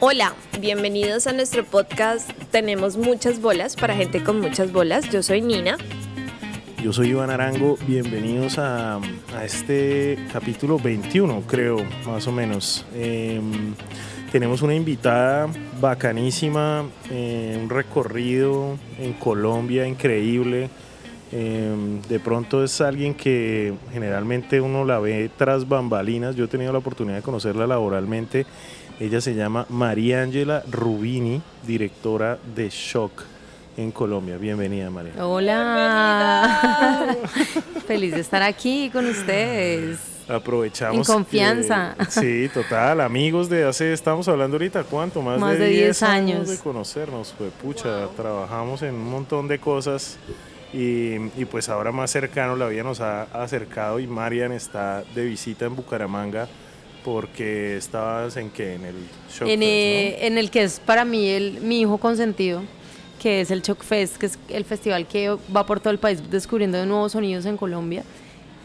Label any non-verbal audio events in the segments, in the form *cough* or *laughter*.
Hola, bienvenidos a nuestro podcast Tenemos muchas bolas para gente con muchas bolas. Yo soy Nina. Yo soy Iván Arango, bienvenidos a, este capítulo 21, creo, más o menos. Em, tenemos una invitada bacanísima, eh, un recorrido en Colombia increíble. Em, de pronto es alguien que generalmente uno la ve tras bambalinas. Yo he tenido la oportunidad de conocerla laboralmente ella se llama María Ángela Rubini, directora de Shock en Colombia. Bienvenida, María. Hola. Feliz de estar aquí con ustedes. Aprovechamos. En confianza. sí, total. Amigos de hace, estamos hablando ahorita, ¿cuánto? Más, Más de 10 años. de conocernos. Fue pucha, trabajamos en un montón de cosas. Y, y, pues ahora más cercano la vida nos ha acercado y Marian está de visita en Bucaramanga porque estabas en qué, en el Shock en, eh, en el que es para mí el, mi hijo consentido, que es el Shock Fest, que es el festival que va por todo el país descubriendo nuevos sonidos en Colombia.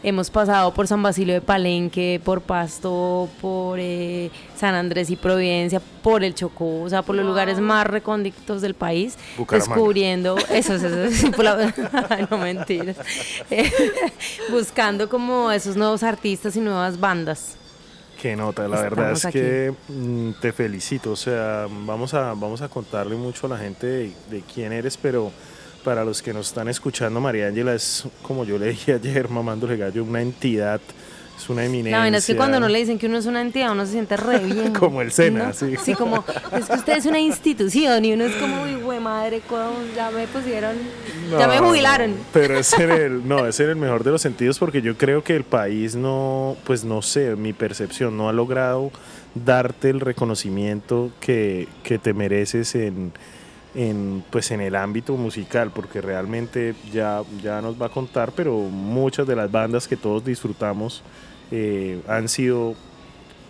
Hemos pasado por San Basilio de Palenque, por Pasto, por eh, San Andrés y Providencia, por el Chocó, o sea, por los lugares más recónditos del país, descubriendo, eso, eso, eso, *laughs* no mentiras, *laughs* buscando como esos nuevos artistas y nuevas bandas. Qué nota, la verdad es que mm, te felicito, o sea, vamos a, vamos a contarle mucho a la gente de, quién eres, pero para los que nos están escuchando, María Ángela es, como yo le dije *laughs* ayer, mamándole gallo, una entidad es una eminencia. No, es que cuando no le dicen que uno es una entidad, uno se siente re *laughs* bien. como el SENA, sí. Sí, como, es que usted es una institución y uno es como, uy, güey, madre, ya me pusieron, ya me jubilaron. Pero es en el, no, es en el mejor de los sentidos porque yo creo que el país no, pues no sé, mi percepción no ha logrado darte el reconocimiento que, que te mereces en, en, pues en el ámbito musical, porque realmente ya, ya nos va a contar, pero muchas de las bandas que todos disfrutamos eh, han sido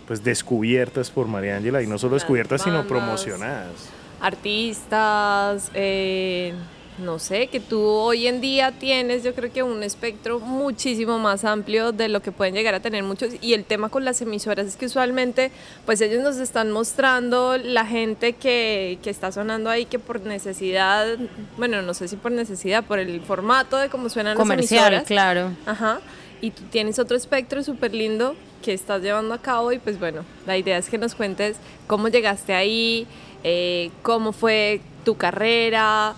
pues descubiertas por María Ángela y no solo descubiertas, sino promocionadas. Artistas, eh, no sé, que tú hoy en día tienes, yo creo que un espectro muchísimo más amplio de lo que pueden llegar a tener muchos. Y el tema con las emisoras es que usualmente, pues ellos nos están mostrando la gente que, que está sonando ahí, que por necesidad, bueno, no sé si por necesidad, por el formato de cómo suenan Comercial, las emisoras. claro. Ajá. Y tú tienes otro espectro súper lindo que estás llevando a cabo y pues bueno, la idea es que nos cuentes cómo llegaste ahí, eh, cómo fue tu carrera,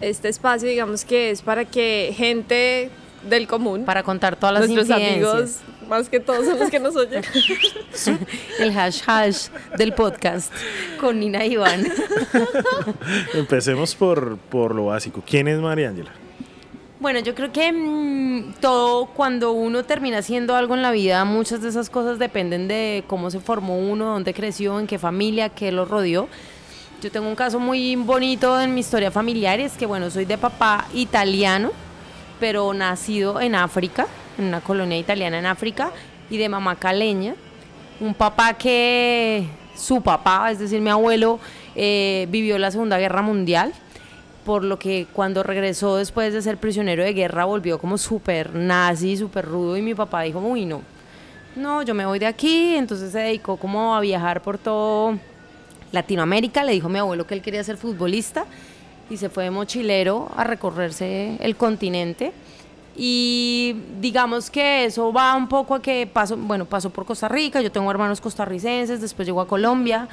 este espacio, digamos que es para que gente del común, para contar todas las nuestros amigos, más que todos son los que nos oyen. *laughs* El hash hash del podcast con Nina y Iván. *laughs* Empecemos por, por lo básico. ¿Quién es María Ángela? Bueno, yo creo que mm, todo, cuando uno termina haciendo algo en la vida, muchas de esas cosas dependen de cómo se formó uno, dónde creció, en qué familia, qué lo rodeó. Yo tengo un caso muy bonito en mi historia familiar, es que bueno, soy de papá italiano, pero nacido en África, en una colonia italiana en África, y de mamá caleña. Un papá que su papá, es decir, mi abuelo, eh, vivió la Segunda Guerra Mundial, por lo que cuando regresó después de ser prisionero de guerra volvió como súper nazi, súper rudo, y mi papá dijo, uy, no, no, yo me voy de aquí, entonces se dedicó como a viajar por todo Latinoamérica, le dijo a mi abuelo que él quería ser futbolista y se fue de mochilero a recorrerse el continente. Y digamos que eso va un poco a que pasó, bueno, pasó por Costa Rica, yo tengo hermanos costarricenses, después llegó a Colombia,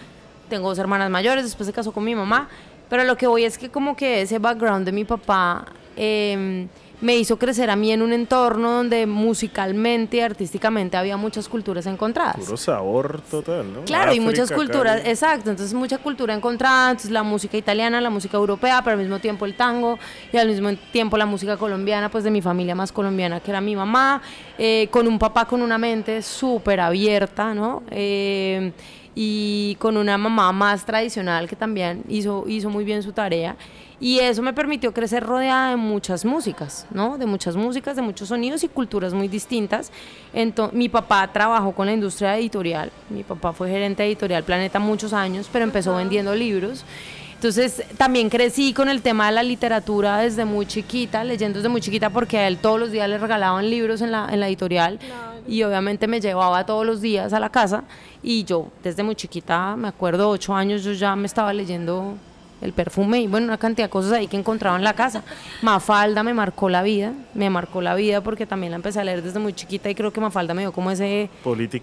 tengo dos hermanas mayores, después se casó con mi mamá, pero lo que voy es que como que ese background de mi papá... Eh, me hizo crecer a mí en un entorno donde musicalmente y artísticamente había muchas culturas encontradas. Puro sabor total, ¿no? Claro, y muchas culturas, exacto, entonces mucha cultura encontrada, entonces la música italiana, la música europea, pero al mismo tiempo el tango y al mismo tiempo la música colombiana, pues de mi familia más colombiana, que era mi mamá, eh, con un papá con una mente súper abierta, ¿no? Eh, y con una mamá más tradicional que también hizo, hizo muy bien su tarea. Y eso me permitió crecer rodeada de muchas músicas, ¿no? De muchas músicas, de muchos sonidos y culturas muy distintas. Entonces, mi papá trabajó con la industria editorial. Mi papá fue gerente editorial Planeta muchos años, pero empezó vendiendo libros. Entonces también crecí con el tema de la literatura desde muy chiquita, leyendo desde muy chiquita porque a él todos los días le regalaban libros en la, en la editorial y obviamente me llevaba todos los días a la casa y yo desde muy chiquita, me acuerdo, ocho años, yo ya me estaba leyendo el perfume y bueno, una cantidad de cosas ahí que encontraba en la casa. Mafalda me marcó la vida, me marcó la vida porque también la empecé a leer desde muy chiquita y creo que Mafalda me dio como ese,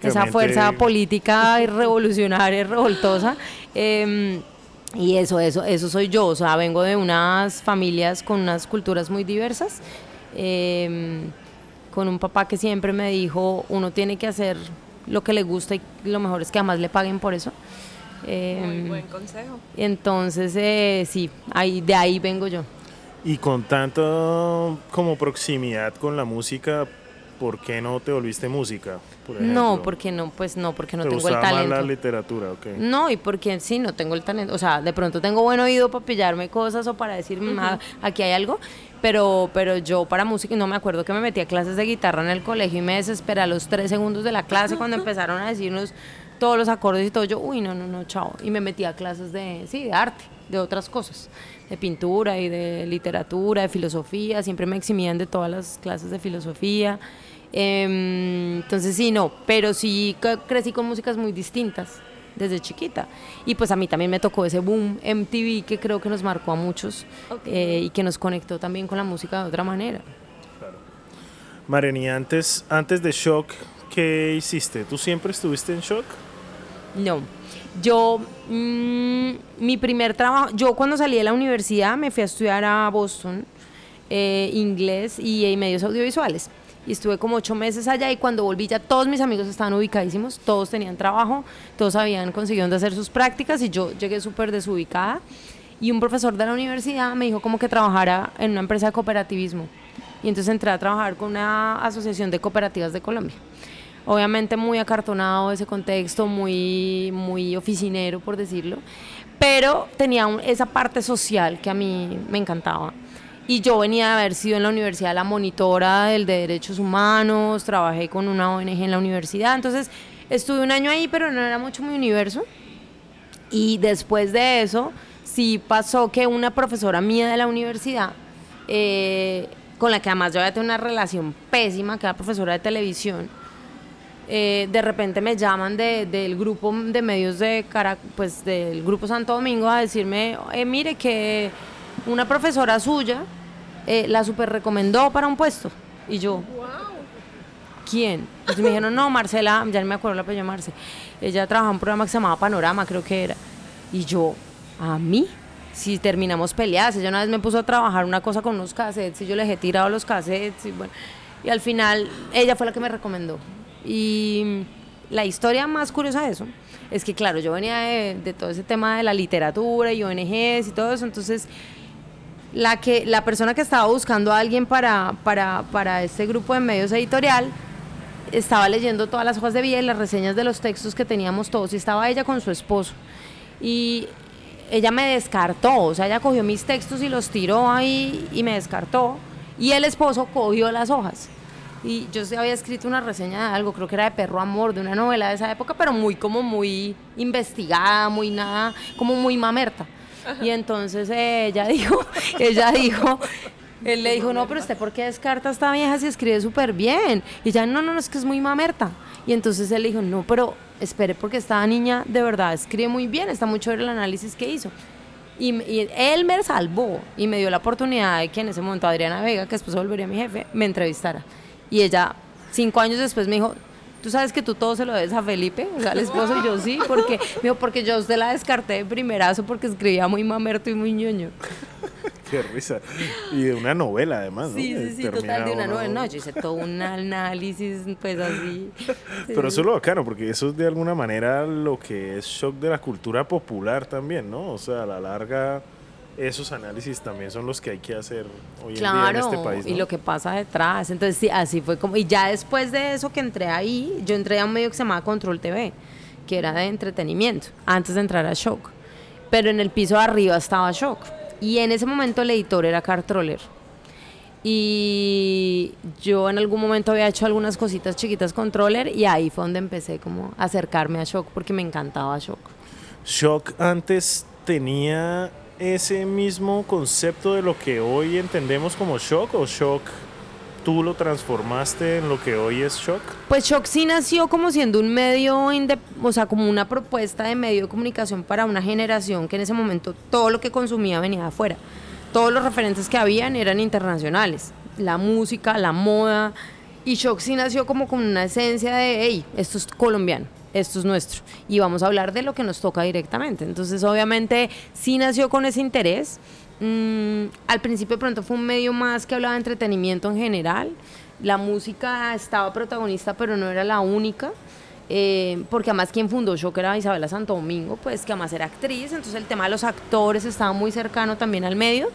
esa fuerza *laughs* política y revolucionaria y revoltosa. Em, y eso, eso, eso soy yo, o sea, vengo de unas familias con unas culturas muy diversas, em, con un papá que siempre me dijo, uno tiene que hacer lo que le gusta y lo mejor es que además le paguen por eso. Muy em, buen consejo. Entonces, eh, sí, ahí, de ahí vengo yo. Y con tanto como proximidad con la música, ¿por qué no te volviste música? no, porque no, pues no, porque no tengo el talento. Más la literatura, ok. No, y porque sí, no tengo el talento. O sea, de pronto tengo buen oído para pillarme cosas o para decir, aquí hay algo, pero, pero yo para música, no me acuerdo que me metí a clases de guitarra en el colegio y me desesperé a los tres segundos de la clase cuando *laughs* empezaron a decirnos todos los acordes y todo. Yo, uy, no, no, no, chao. Y me metí a clases de, sí, de arte, de otras cosas, de pintura y de literatura, de filosofía. Siempre me eximían de todas las clases de filosofía. Em, entonces, sí, no, pero sí crecí con músicas muy distintas desde chiquita. Y pues a mí también me tocó ese boom MTV que creo que nos marcó a muchos eh, y que nos conectó también con la música de otra manera. Claro. Mareni, antes, antes de Shock, ¿qué hiciste? ¿Tú siempre estuviste en Shock? No. Yo, mm, mi primer trabajo, yo cuando salí de la universidad me fui a estudiar a Boston eh, inglés y, y, medios audiovisuales. Y estuve como ocho meses allá y cuando volví ya todos mis amigos estaban ubicadísimos, todos tenían trabajo, todos habían conseguido hacer sus prácticas y yo llegué súper desubicada. Y un profesor de la universidad me dijo como que trabajara en una empresa de cooperativismo. Y entonces entré a trabajar con una asociación de cooperativas de Colombia obviamente muy acartonado ese contexto, muy, muy oficinero, por decirlo, pero tenía esa parte social que a mí me encantaba. Y yo venía de haber sido en la universidad la monitora del de derechos humanos, trabajé con una ONG en la universidad, entonces estuve un año ahí, pero no era mucho mi universo. Y después de eso, sí pasó que una profesora mía de la universidad, eh, con la que además yo había tenido una relación pésima, que era profesora de televisión, eh, de repente me llaman del grupo de medios de cara, pues del grupo Santo Domingo a decirme, eh, mire que una profesora suya eh, la super recomendó para un puesto. Y yo, ¿quién? Entonces me dijeron, no, Marcela, ya no me acuerdo la apellido Marce. Ella trabajaba en un programa que se llamaba Panorama, creo que era. Y yo, ¿a mí? Si terminamos peleadas, ella una vez me puso a trabajar una cosa con unos cassettes y yo les he tirado los cassettes y bueno. Y al final ella fue la que me recomendó. Y la historia más curiosa de eso es que, claro, yo venía de, todo ese tema de la literatura y ONGs y todo eso, entonces la, que, la persona que estaba buscando a alguien para, para, para este grupo de medios editorial estaba leyendo todas las hojas de vida y las reseñas de los textos que teníamos todos y estaba ella con su esposo. Y ella me descartó, o sea, ella cogió mis textos y los tiró ahí y me descartó. Y el esposo cogió las hojas y yo había escrito una reseña de algo, creo que era de Perro Amor, de una novela de esa época, pero muy como muy investigada, muy nada, como muy mamerta. *laughs* Y entonces ella dijo, ella dijo, él le dijo, no, pero usted por qué descarta a esta vieja si escribe súper bien? Y ella, no, no, no, es que es muy mamerta. Y entonces él le dijo, no, pero espere porque esta niña de verdad escribe muy bien, está chévere el análisis que hizo. Y, y, él me salvó y me dio la oportunidad de que en ese momento Adriana Vega, que después volvería mi jefe, me entrevistara. Y ella, cinco años después, me dijo, tú sabes que tú todo se lo debes a Felipe, o sea, al esposo, y yo sí, porque, me porque yo usted la descarté de primerazo porque escribía muy mamerto y muy ñoño. *laughs* Qué risa. Y de una novela, además, Sí, sí, sí, total, de una novela. No, yo hice todo un análisis, pues así. *laughs* Pero eso es lo bacano, porque eso es de alguna manera lo que es shock de la cultura popular también, ¿no? O sea, a la larga esos análisis también son los que hay que hacer hoy en día en este país. Y lo que pasa detrás. Entonces, sí, así fue como. Y ya después de eso que entré ahí, yo entré a un medio que se llamaba Control TV, que era de entretenimiento, antes de entrar a Shock. Pero en el piso de arriba estaba Shock. Y en ese momento el editor era Cartroller. Y yo en algún momento había hecho algunas cositas chiquitas con Troller y ahí fue donde empecé como a acercarme a Shock porque me encantaba Shock. Shock antes tenía ese mismo concepto de lo que hoy entendemos como shock o shock tú lo transformaste en lo que hoy es Shock? Pues Shock sí nació como siendo un medio, o sea, como una propuesta de medio de comunicación para una generación que en ese momento todo lo que consumía venía de afuera. Todos los referentes que habían eran internacionales. La música, la moda. Y Shock sí nació como con una esencia de, hey, esto es colombiano esto es nuestro y vamos a hablar de lo que nos toca directamente. Entonces, obviamente, sí nació con ese interés. Mm, al principio, pronto, fue un medio más que hablaba de entretenimiento en general. La música estaba protagonista, pero no era la única. Eh, porque además quien fundó Shock era Isabela Santo Domingo, pues que además era actriz, entonces el tema de los actores estaba muy cercano también al medio.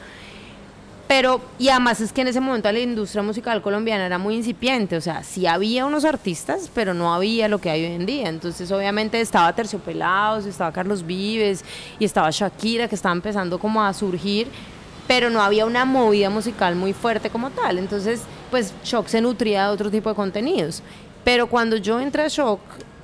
Pero, y además es que en ese momento la industria musical colombiana era muy incipiente, o sea, sí había unos artistas, pero no había lo que hay hoy en día. Entonces, obviamente estaba Terciopelados, estaba Carlos Vives y estaba Shakira, que estaba empezando como a surgir, pero no había una movida musical muy fuerte como tal. Entonces, pues Shock se nutría de otro tipo de contenidos. Pero cuando yo entré a Shock,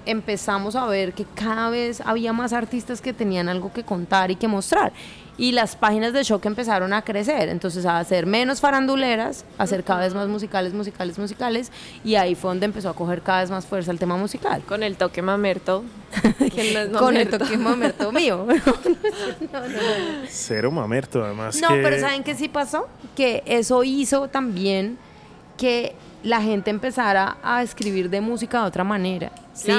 empezamos a ver que cada vez había más artistas que tenían algo que contar y que mostrar y las páginas de shock empezaron a crecer, entonces a hacer menos faranduleras, a hacer cada vez más musicales, musicales, musicales, y ahí fue donde empezó a coger cada vez más fuerza el tema musical. Con el toque mamerto. *laughs* Con el toque mamerto *laughs* mío. *laughs* Cero mamerto, además. No, pero ¿saben qué sí pasó? Que eso hizo también que la gente empezara a escribir de música de otra manera, ¿sí?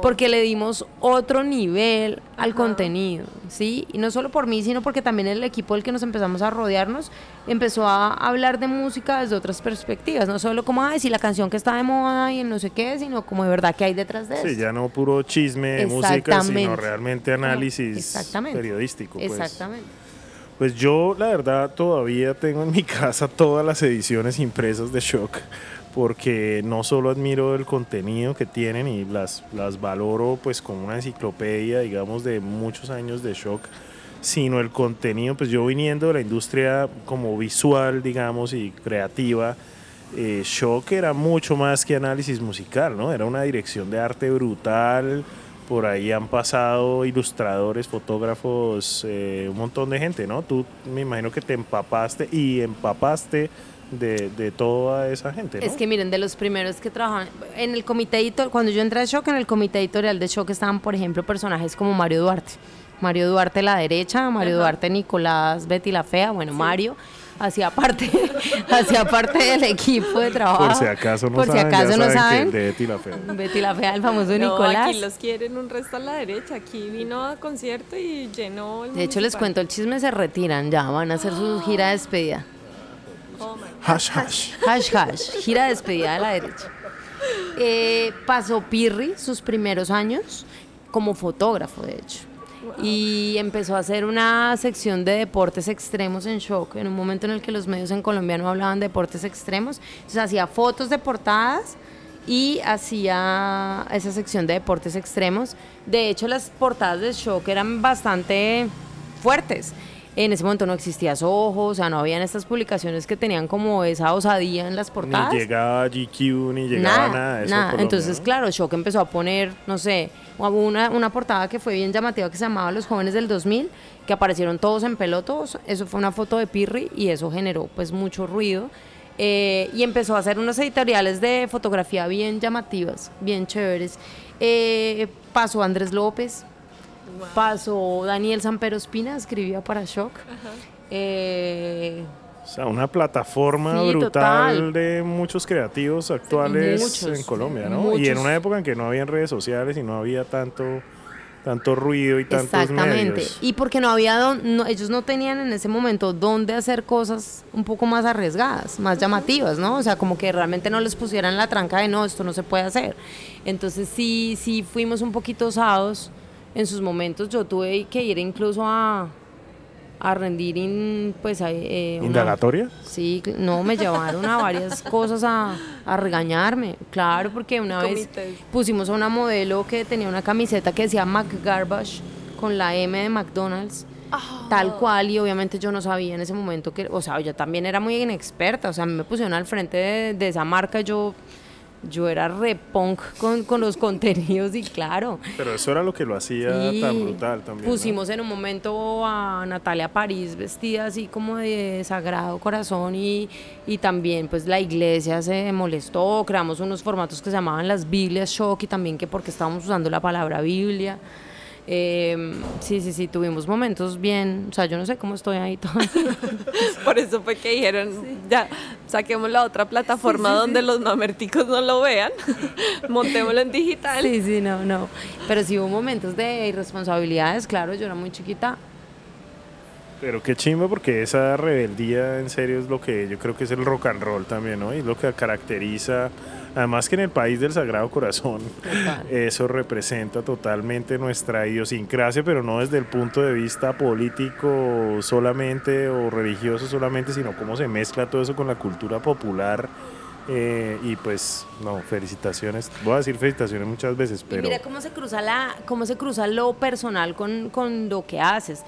Porque le dimos otro nivel al contenido, ¿sí? Y no solo por mí, sino porque también el equipo del que nos empezamos a rodearnos empezó a hablar de música desde otras perspectivas, no solo como, ay, si la canción que está de moda y en no sé qué, sino como de verdad que hay detrás de eso. Sí, ya no puro chisme de música, sino realmente análisis periodístico. Pues. Exactamente. Pues yo, la verdad, todavía tengo en mi *laughs* casa todas las ediciones impresas de Shock porque no solo admiro el contenido que tienen y las, las valoro pues como una enciclopedia, digamos, de muchos años de shock, sino el contenido, pues yo viniendo de la industria como visual, digamos, y creativa, eh, Shock era mucho más que análisis musical, ¿no? Era una dirección de arte brutal, por ahí han pasado ilustradores, fotógrafos, eh, un montón de gente, ¿no? Tú me imagino que te empapaste y empapaste de, toda esa gente. Es que miren, de los primeros que trabajan en el comité editorial, cuando yo entré a Shock, en el comité editorial de Shock estaban, por ejemplo, personajes como Mario Duarte. Mario Duarte la derecha, Mario Duarte Nicolás Betty la fea, bueno, Mario hacía parte, *laughs* hacía parte del equipo de trabajo. Por si acaso no Por saben, si acaso no saben. Betty la fea. Betty la fea, el famoso Nicolás. Aquí los quieren un resto a la derecha. Aquí vino a concierto y llenó el De hecho, les cuento, el chisme se retiran ya, van a hacer su gira de despedida. Hash, hash. Hash, hash. Gira despedida de la derecha. Eh, pasó Pirri sus primeros años como fotógrafo, de hecho. Y empezó a hacer una sección de deportes extremos en Shock, en un momento en el que los medios en Colombia no hablaban de deportes extremos. Entonces hacía fotos de portadas y hacía esa sección de deportes extremos. De hecho, las portadas de Shock eran bastante fuertes en ese momento no existía Soho, o sea, no habían estas publicaciones que tenían como esa osadía en las portadas. Ni llegaba GQ, ni llegaba nada, de eso Entonces, claro, Shock empezó a poner, no sé, una, una portada que fue bien llamativa que se llamaba Los Jóvenes del 2000, que aparecieron todos en pelotos, eso fue una foto de Pirri y eso generó pues mucho ruido. Eh, y empezó a hacer unos editoriales de fotografía bien llamativas, bien chéveres. Eh, pasó Andrés López, Pasó Daniel Sampero Espina, escribía para Shock. Eh, o sea, una plataforma brutal de muchos creativos actuales en Colombia, ¿no? Y en una época en que no había redes sociales y no había tanto tanto ruido y tantos Exactamente. Y porque no había, ellos no tenían en ese momento dónde hacer cosas un poco más arriesgadas, más llamativas, ¿no? O sea, como que realmente no les pusieran la tranca de no, esto no se puede hacer. Entonces sí, sí fuimos un poquito osados en sus momentos yo tuve que ir incluso a, a rendir in, pues eh, indagatoria sí no me llevaron a varias *laughs* cosas a, a, regañarme. Claro porque una vez pusimos a una modelo que tenía una camiseta que decía McGarbage con la M de McDonald's ah. tal cual y obviamente yo no sabía en ese momento que o sea yo también era muy inexperta o sea me pusieron al frente de, de esa marca yo yo era repunk con, con los *laughs* contenidos y claro. Pero eso era lo que lo hacía tan brutal también. Pusimos en un momento a Natalia París vestida así como de sagrado corazón y, y también pues la iglesia se molestó, creamos unos formatos que se llamaban las Biblias Shock y también que porque estábamos usando la palabra Biblia. Eh, sí, sí, sí, tuvimos momentos bien, o sea, yo no sé cómo estoy ahí todo. *laughs* Por eso fue que dijeron, ya, saquemos la otra plataforma donde los mamerticos no lo vean, *laughs* montémoslo en digital. Sí, sí, no, no. Pero sí hubo momentos de irresponsabilidades, claro, yo era muy chiquita. Pero qué chimba porque esa rebeldía en serio es lo que yo creo que es el rock and roll también, ¿no? Y es lo que caracteriza Además que en el país del Sagrado Corazón *laughs* eso representa totalmente nuestra idiosincrasia, pero no desde el punto de vista político solamente o religioso solamente, sino cómo se mezcla todo eso con la cultura popular. Eh, y pues, no, felicitaciones. Voy a decir felicitaciones muchas veces, pero... mira cómo se cruza, la, cómo se cruza lo personal con, con, lo que haces.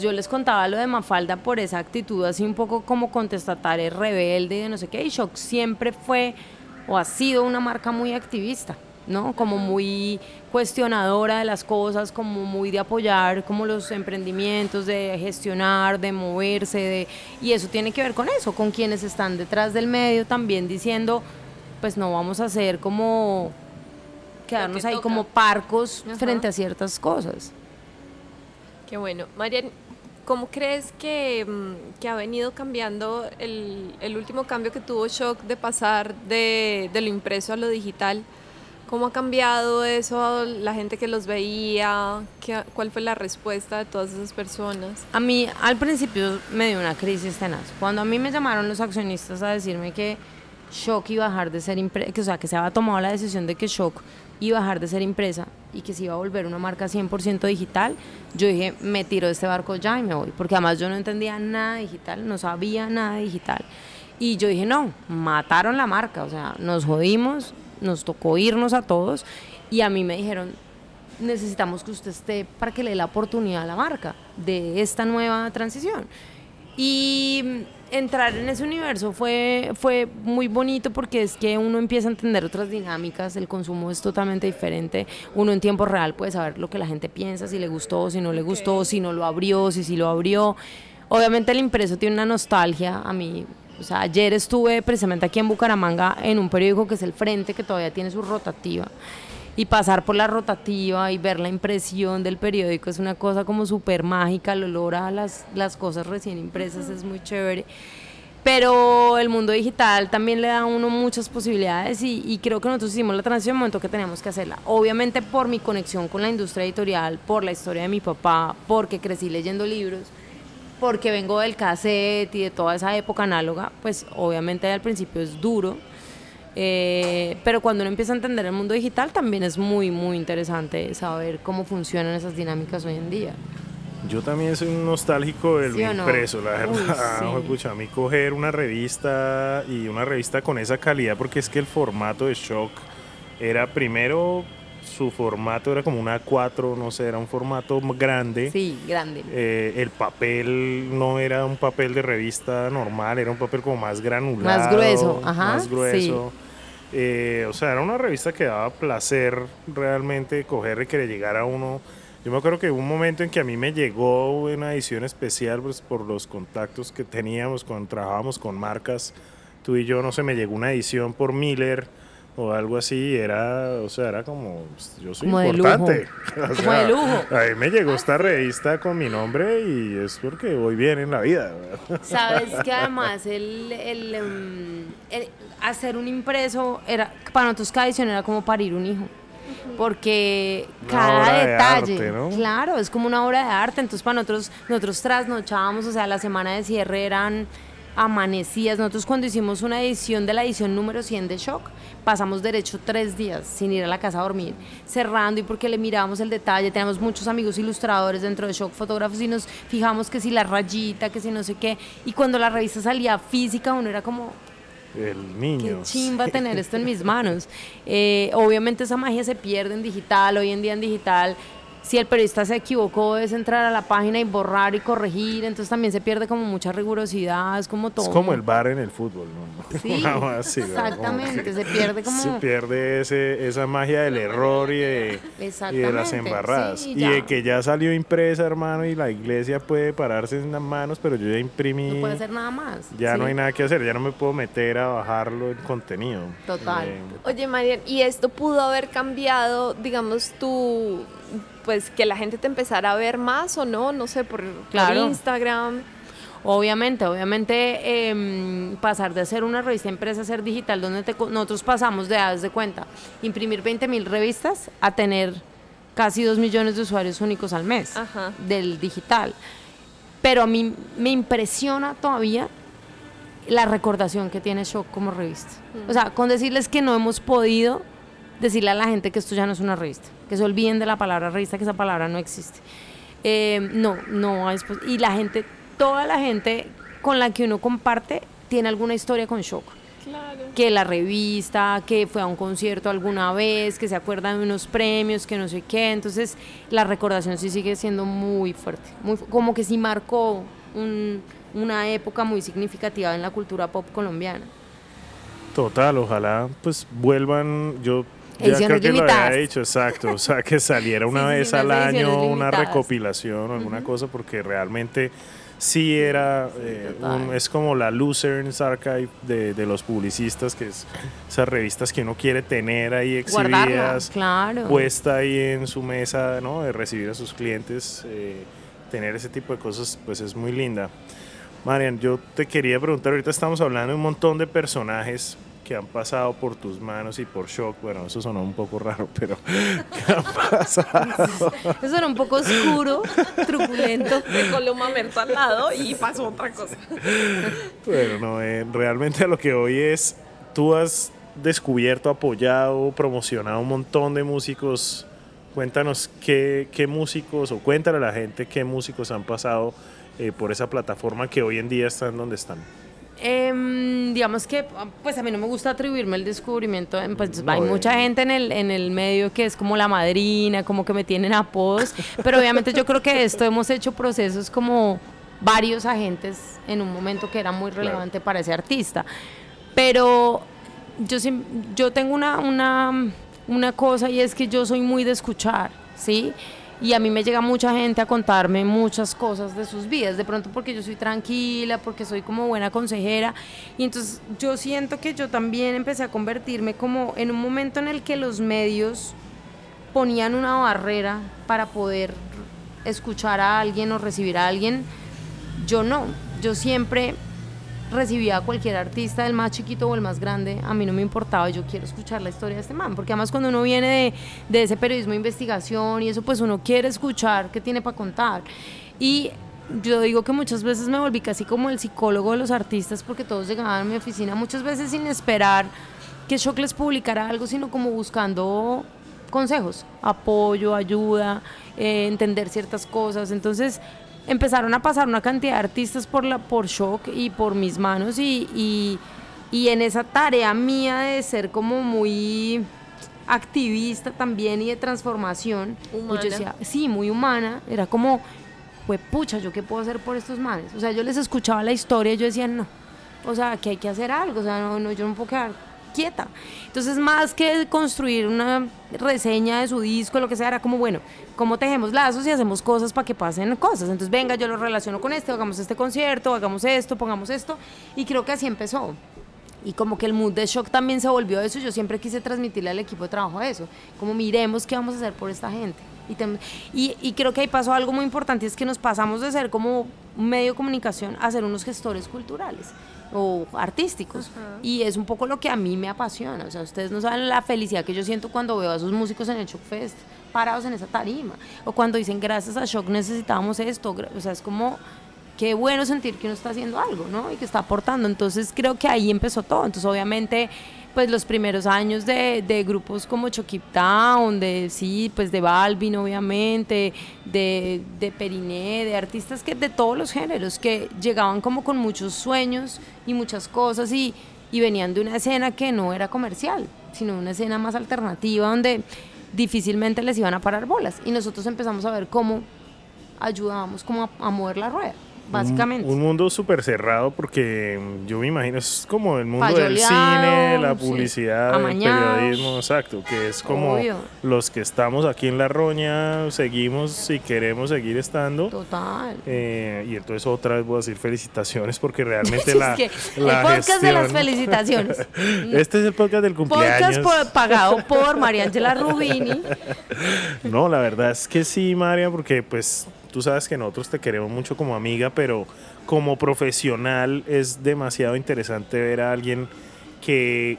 Yo les contaba lo de Mafalda por esa actitud así un poco como contestataria, rebelde y de no sé qué. Y Shock siempre fue o ha sido una marca muy activista, ¿no? Como muy cuestionadora de las cosas, como muy de apoyar como los emprendimientos, de gestionar, de moverse, de, y eso tiene que ver con eso, con quienes están detrás del medio también diciendo, pues no vamos a hacer como quedarnos ahí como parcos frente a ciertas cosas. Qué bueno. Marian, ¿Cómo crees que, mm, que ha venido cambiando el, el, último cambio que tuvo Shock de pasar de, de, lo impreso a lo digital? ¿Cómo ha cambiado eso la gente que los veía? ¿Qué, ¿Cuál fue la respuesta de todas esas personas? A mí al principio me dio una crisis tenaz. Cuando a mí me llamaron los accionistas a decirme que Shock iba a dejar de ser impresa, que, o sea, que se había tomado la decisión de que Shock iba a dejar de ser impresa y que se iba a volver una marca 100% digital, yo dije, me tiro de este barco ya y me voy, porque además yo no entendía nada digital, no sabía nada digital. Y yo dije, no, mataron la marca, o sea, nos jodimos, nos tocó irnos a todos y a mí me dijeron, necesitamos que usted esté para que le dé la oportunidad a la marca de esta nueva transición. Y entrar en ese universo fue, fue muy bonito porque es que uno empieza a entender otras dinámicas, el consumo es totalmente diferente, uno en tiempo real puede saber lo que la gente piensa, si le gustó, si no le gustó, si no lo abrió, si sí lo abrió. Obviamente el impreso tiene una nostalgia a mí. O sea, ayer estuve precisamente aquí en Bucaramanga en un periódico que es El Frente, que todavía tiene su rotativa y pasar por la rotativa y ver la impresión del periódico es una cosa como súper mágica, el olor a las, las cosas recién impresas es muy chévere. Pero el mundo digital también le da a uno muchas posibilidades y, y creo que nosotros hicimos la transición en el momento que teníamos que hacerla. Obviamente por mi conexión con la industria editorial, por la historia de mi papá, porque crecí leyendo libros, porque vengo del cassette y de toda esa época análoga, pues obviamente al principio es duro eh, pero cuando uno empieza a entender el mundo digital también es muy, muy interesante saber cómo funcionan esas dinámicas hoy en día. Yo también soy un nostálgico del impreso, la verdad. *laughs* a mí coger una revista y una revista con esa calidad, porque es que el formato de Shock era primero su formato era como una A4, no sé, era un formato grande. Sí, grande. Eh, el papel no era un papel de revista normal, era un papel como más granulado. Más grueso, ajá. Más grueso. Eh, o sea, era una revista que daba placer realmente coger y que le llegara a uno. Yo me acuerdo que hubo un momento en que a mí me llegó una edición especial pues, por los contactos que teníamos cuando trabajábamos con marcas. Tú y yo, no sé, me llegó una edición por Miller o algo así, era, o sea, era como, pues, yo soy importante. como de lujo. *laughs* A mí me llegó esta revista con mi nombre y es porque voy bien en la vida. *laughs* Sabes que además el, em, el, hacer un impreso era, para nosotros cada edición era como parir un hijo porque cada detalle, claro, es como una obra de arte, entonces para nosotros, nosotros trasnochábamos, o sea, la semana de cierre eran amanecías. Nosotros cuando hicimos una edición de la edición número 100 de Shock, pasamos derecho tres días sin ir a la casa a dormir, cerrando y porque le mirábamos el detalle. Tenemos muchos amigos ilustradores dentro de Shock, fotógrafos y nos fijamos que si la rayita, que si no sé qué. Y cuando la revista salía física, uno era como, el niño. Qué chimba tener esto en mis manos. Eh, obviamente esa magia se pierde en digital, hoy en día en digital si el periodista se equivocó es entrar a la página y borrar y corregir, entonces también se pierde como mucha rigurosidad, es como todo. Es como el bar en el fútbol, ¿no? *laughs* Sí, exactamente, se pierde como... Se pierde ese, esa magia del error y de, y de las embarradas. y de que ya salió impresa, hermano, y la iglesia puede pararse en las manos, pero yo ya imprimí... No puede hacer nada más. Ya no hay nada que hacer, ya no me puedo meter a bajarlo el contenido. Total. Eh, Oye, Marian, ¿y esto pudo haber cambiado, digamos, tu pues que la gente te empezara a ver más o no, no sé, por, Instagram. Obviamente, obviamente em, pasar de ser una revista empresa a ser digital, donde nosotros pasamos de, haz de cuenta, imprimir 20 mil revistas a tener casi 2 millones de usuarios únicos al mes del digital. Pero a mí me impresiona todavía la recordación que tiene Shock como revista. O sea, con decirles que no hemos podido decirle a la gente que esto ya no es una revista, que se olviden de la palabra revista, que esa palabra no existe. Eh, no, no, y la gente, toda la gente con la que uno comparte tiene alguna historia con Shock. Claro. Que la revista, que fue a un concierto alguna vez, que se acuerdan de unos premios, que no sé qué. Entonces, la recordación sí sigue siendo muy fuerte. Muy, como que sí marcó una época muy significativa en la cultura pop colombiana. Total, ojalá pues vuelvan. Yo ya creo que lo había dicho, exacto. O sea, que saliera *laughs* una vez al año una recopilación o alguna cosa, porque realmente sí era, eh, es como la Lucerns Archive de, de, los publicistas, que es esas revistas que uno quiere tener ahí exhibidas, claro. puesta ahí en su mesa, ¿no? De recibir a sus clientes, eh, tener ese tipo de cosas, pues es muy linda. Marian, yo te quería preguntar, ahorita estamos hablando de un montón de personajes que han pasado por tus manos y por shock. Bueno, eso sonó un poco raro, pero *laughs* ¿qué ha pasado? *laughs* Eso era un poco oscuro, *laughs* truculento. Dejó lo mamerto al lado y pasó otra cosa. Bueno, no, eh, realmente a lo que hoy es, tú has descubierto, apoyado, promocionado un montón de músicos. Cuéntanos qué, qué músicos, o cuéntale a la gente qué músicos han pasado eh, por esa plataforma que hoy en día están donde están. Em, digamos que, pues a mí no me gusta atribuirme el descubrimiento. Pues hay mucha gente en el, en el medio que es como la madrina, como que me tienen apodos, pero obviamente yo creo que esto hemos hecho procesos como varios agentes en un momento que era muy relevante para ese artista. Pero yo, yo tengo una, una, una cosa y es que yo soy muy de escuchar, ¿sí? Y a mí me llega mucha gente a contarme muchas cosas de sus vidas, de pronto porque yo soy tranquila, porque soy como buena consejera. Y entonces yo siento que yo también empecé a convertirme como en un momento en el que los medios ponían una barrera para poder escuchar a alguien o recibir a alguien, yo no, yo siempre recibía a cualquier artista, el más chiquito o el más grande, a mí no me importaba, yo quiero escuchar la historia de este man, porque además cuando uno viene de, de ese periodismo de investigación y eso, pues uno quiere escuchar qué tiene para contar. Y yo digo que muchas veces me volví casi como el psicólogo de los artistas, porque todos llegaban a mi oficina muchas veces sin esperar que Shock les publicara algo, sino como buscando consejos, apoyo, ayuda, eh, entender ciertas cosas. Entonces, empezaron a pasar una cantidad de artistas por, la, por shock y por mis manos y, y, en esa tarea mía de ser como muy activista también y de transformación, pues decía, sí, muy humana, era como, pues pucha, ¿yo qué puedo hacer por estos manes? O sea, yo les escuchaba la historia y yo decía, no, o sea, que hay que hacer algo, o sea, no, no yo no puedo quedar quieta. Entonces, más que construir una reseña de su disco, lo que sea, era como, bueno, ¿cómo tejemos lazos y hacemos cosas para que pasen cosas? Entonces, venga, yo lo relaciono con este, hagamos este concierto, hagamos esto, pongamos esto. Y creo que así empezó. Y como que el mood de shock también se volvió eso. Yo siempre quise transmitirle al equipo de trabajo eso. Como miremos qué vamos a hacer por esta gente. Y, y, creo que ahí pasó algo muy importante, es que nos pasamos de ser como medio de comunicación a ser unos gestores culturales o artísticos. Y es un poco lo que a mí me apasiona. O sea, ustedes no saben la felicidad que yo siento cuando veo a esos músicos en el Shock Fest parados en esa tarima. O cuando dicen, gracias a Shock necesitábamos esto. O sea, es como, qué bueno sentir que uno está haciendo algo, ¿no? Y que está aportando. Entonces creo que ahí empezó todo. Entonces obviamente pues los primeros años de, grupos como Chokip Town, de sí, pues de Balvin obviamente, de, Periné, de artistas que de todos los géneros, que llegaban como con muchos sueños y muchas cosas y, y venían de una escena que no era comercial, sino una escena más alternativa donde difícilmente les iban a parar bolas. Y nosotros empezamos a ver cómo ayudábamos como a mover la rueda básicamente. Un, mundo súper cerrado porque yo me imagino, es como el mundo del cine, la sí. publicidad, el periodismo, exacto, que es como Obvio. los que estamos aquí en La Roña, seguimos si queremos seguir estando. Total. Eh, y entonces otra vez voy a decir felicitaciones porque realmente *laughs* la, es que la el podcast de las felicitaciones. *laughs* Este es el podcast del cumpleaños. podcast por- pagado por María Ángela *laughs* Rubini. No, la verdad es que sí, María, porque pues tú sabes que nosotros te queremos mucho como amiga, pero como profesional es demasiado interesante ver a alguien que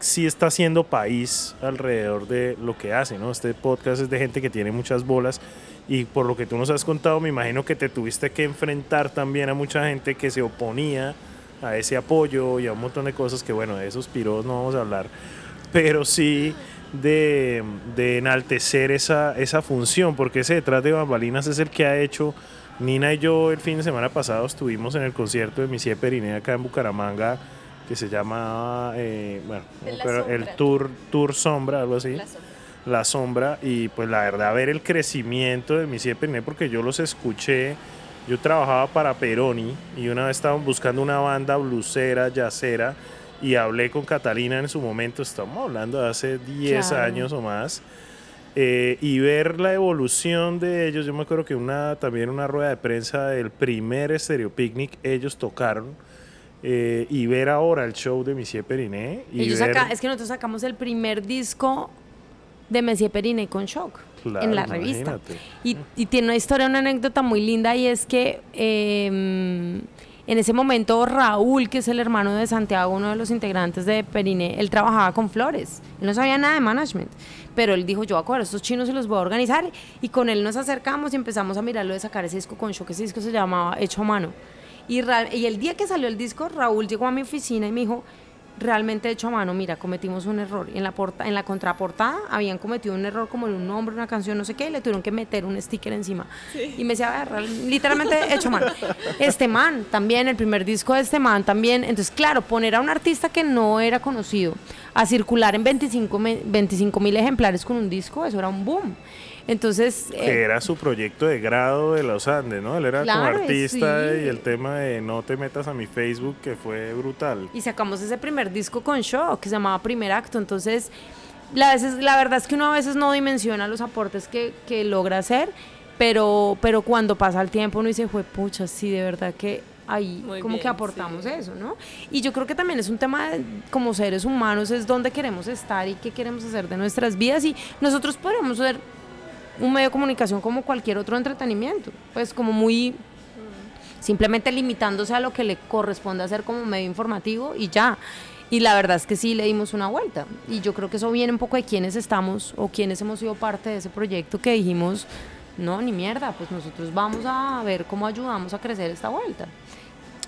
sí está haciendo país alrededor de lo que hace, ¿no? Este podcast es de gente que tiene muchas bolas y por lo que tú nos has contado, me imagino que te tuviste que enfrentar también a mucha gente que se oponía a ese apoyo y a un montón de cosas que, bueno, de esos piros no vamos a hablar, pero sí de, de enaltecer esa, esa función, porque ese detrás de bambalinas es el que ha hecho. Nina y yo el fin de semana pasado estuvimos en el concierto de Misie Periné acá en Bucaramanga, que se llama, eh, bueno, la el sombra. Tour, Tour Sombra, algo así. La Sombra, y pues la verdad ver el crecimiento de Misie Periné, porque yo los escuché, yo trabajaba para Peroni y una vez estaban buscando una banda blusera, yacera, y hablé con Catalina en su momento, estamos hablando de hace 10 Claro. años o más, eh, y ver la evolución de ellos, yo me acuerdo que una también una rueda de prensa del primer Stereo Picnic, ellos tocaron, eh, y ver ahora el show de Misie Periné, y Ellos ver, saca- es que nosotros sacamos el primer disco de Messier Periné con Shock Claro, en la revista. Y, y tiene una historia, una anécdota muy linda y es que eh, en ese momento Raúl, que es el hermano de Santiago, uno de los integrantes de Periné, él trabajaba con flores. Él no sabía nada de management, pero él dijo, yo voy a estos chinos y los voy a organizar. Y con él nos acercamos y empezamos a mirarlo de sacar ese disco con Shock. Ese disco se llamaba Hecho a Mano. Y, y el día que salió el disco, Raúl llegó a mi oficina y me dijo, realmente hecho a mano, mira, cometimos un error. En la, porta, en la contraportada habían cometido un error como en un nombre, una canción, no sé qué, y le tuvieron que meter un sticker encima. Y me decía, "A ver, real- literalmente hecho a mano. Este man también, el primer disco de este man también. Entonces, claro, poner a un artista que no era conocido a circular en 25 mil ejemplares con un disco, eso era un boom. Entonces, que eh, era su proyecto de grado de los Andes, ¿no? Él era como artista sí. y el tema de no te metas a mi Facebook que fue brutal. y sacamos ese primer disco con Shock que se llamaba Primer Acto. Entonces, la, veces, la verdad es que uno a veces no dimensiona los aportes que, que logra hacer, pero, pero cuando pasa el tiempo uno dice, fue pucha, sí, de verdad que ahí Muy como bien, que aportamos sí. eso, ¿no? Y yo creo que también es un tema de- como seres humanos, es dónde queremos estar y qué queremos hacer de nuestras vidas y nosotros podríamos ser un medio de comunicación como cualquier otro entretenimiento, pues como muy simplemente limitándose a lo que le corresponde hacer como medio informativo y ya. Y la verdad es que sí le dimos una vuelta. Y yo creo que eso viene un poco de quienes estamos o quienes hemos sido parte de ese proyecto que dijimos, no, ni mierda, pues nosotros vamos a ver cómo ayudamos a crecer esta vuelta.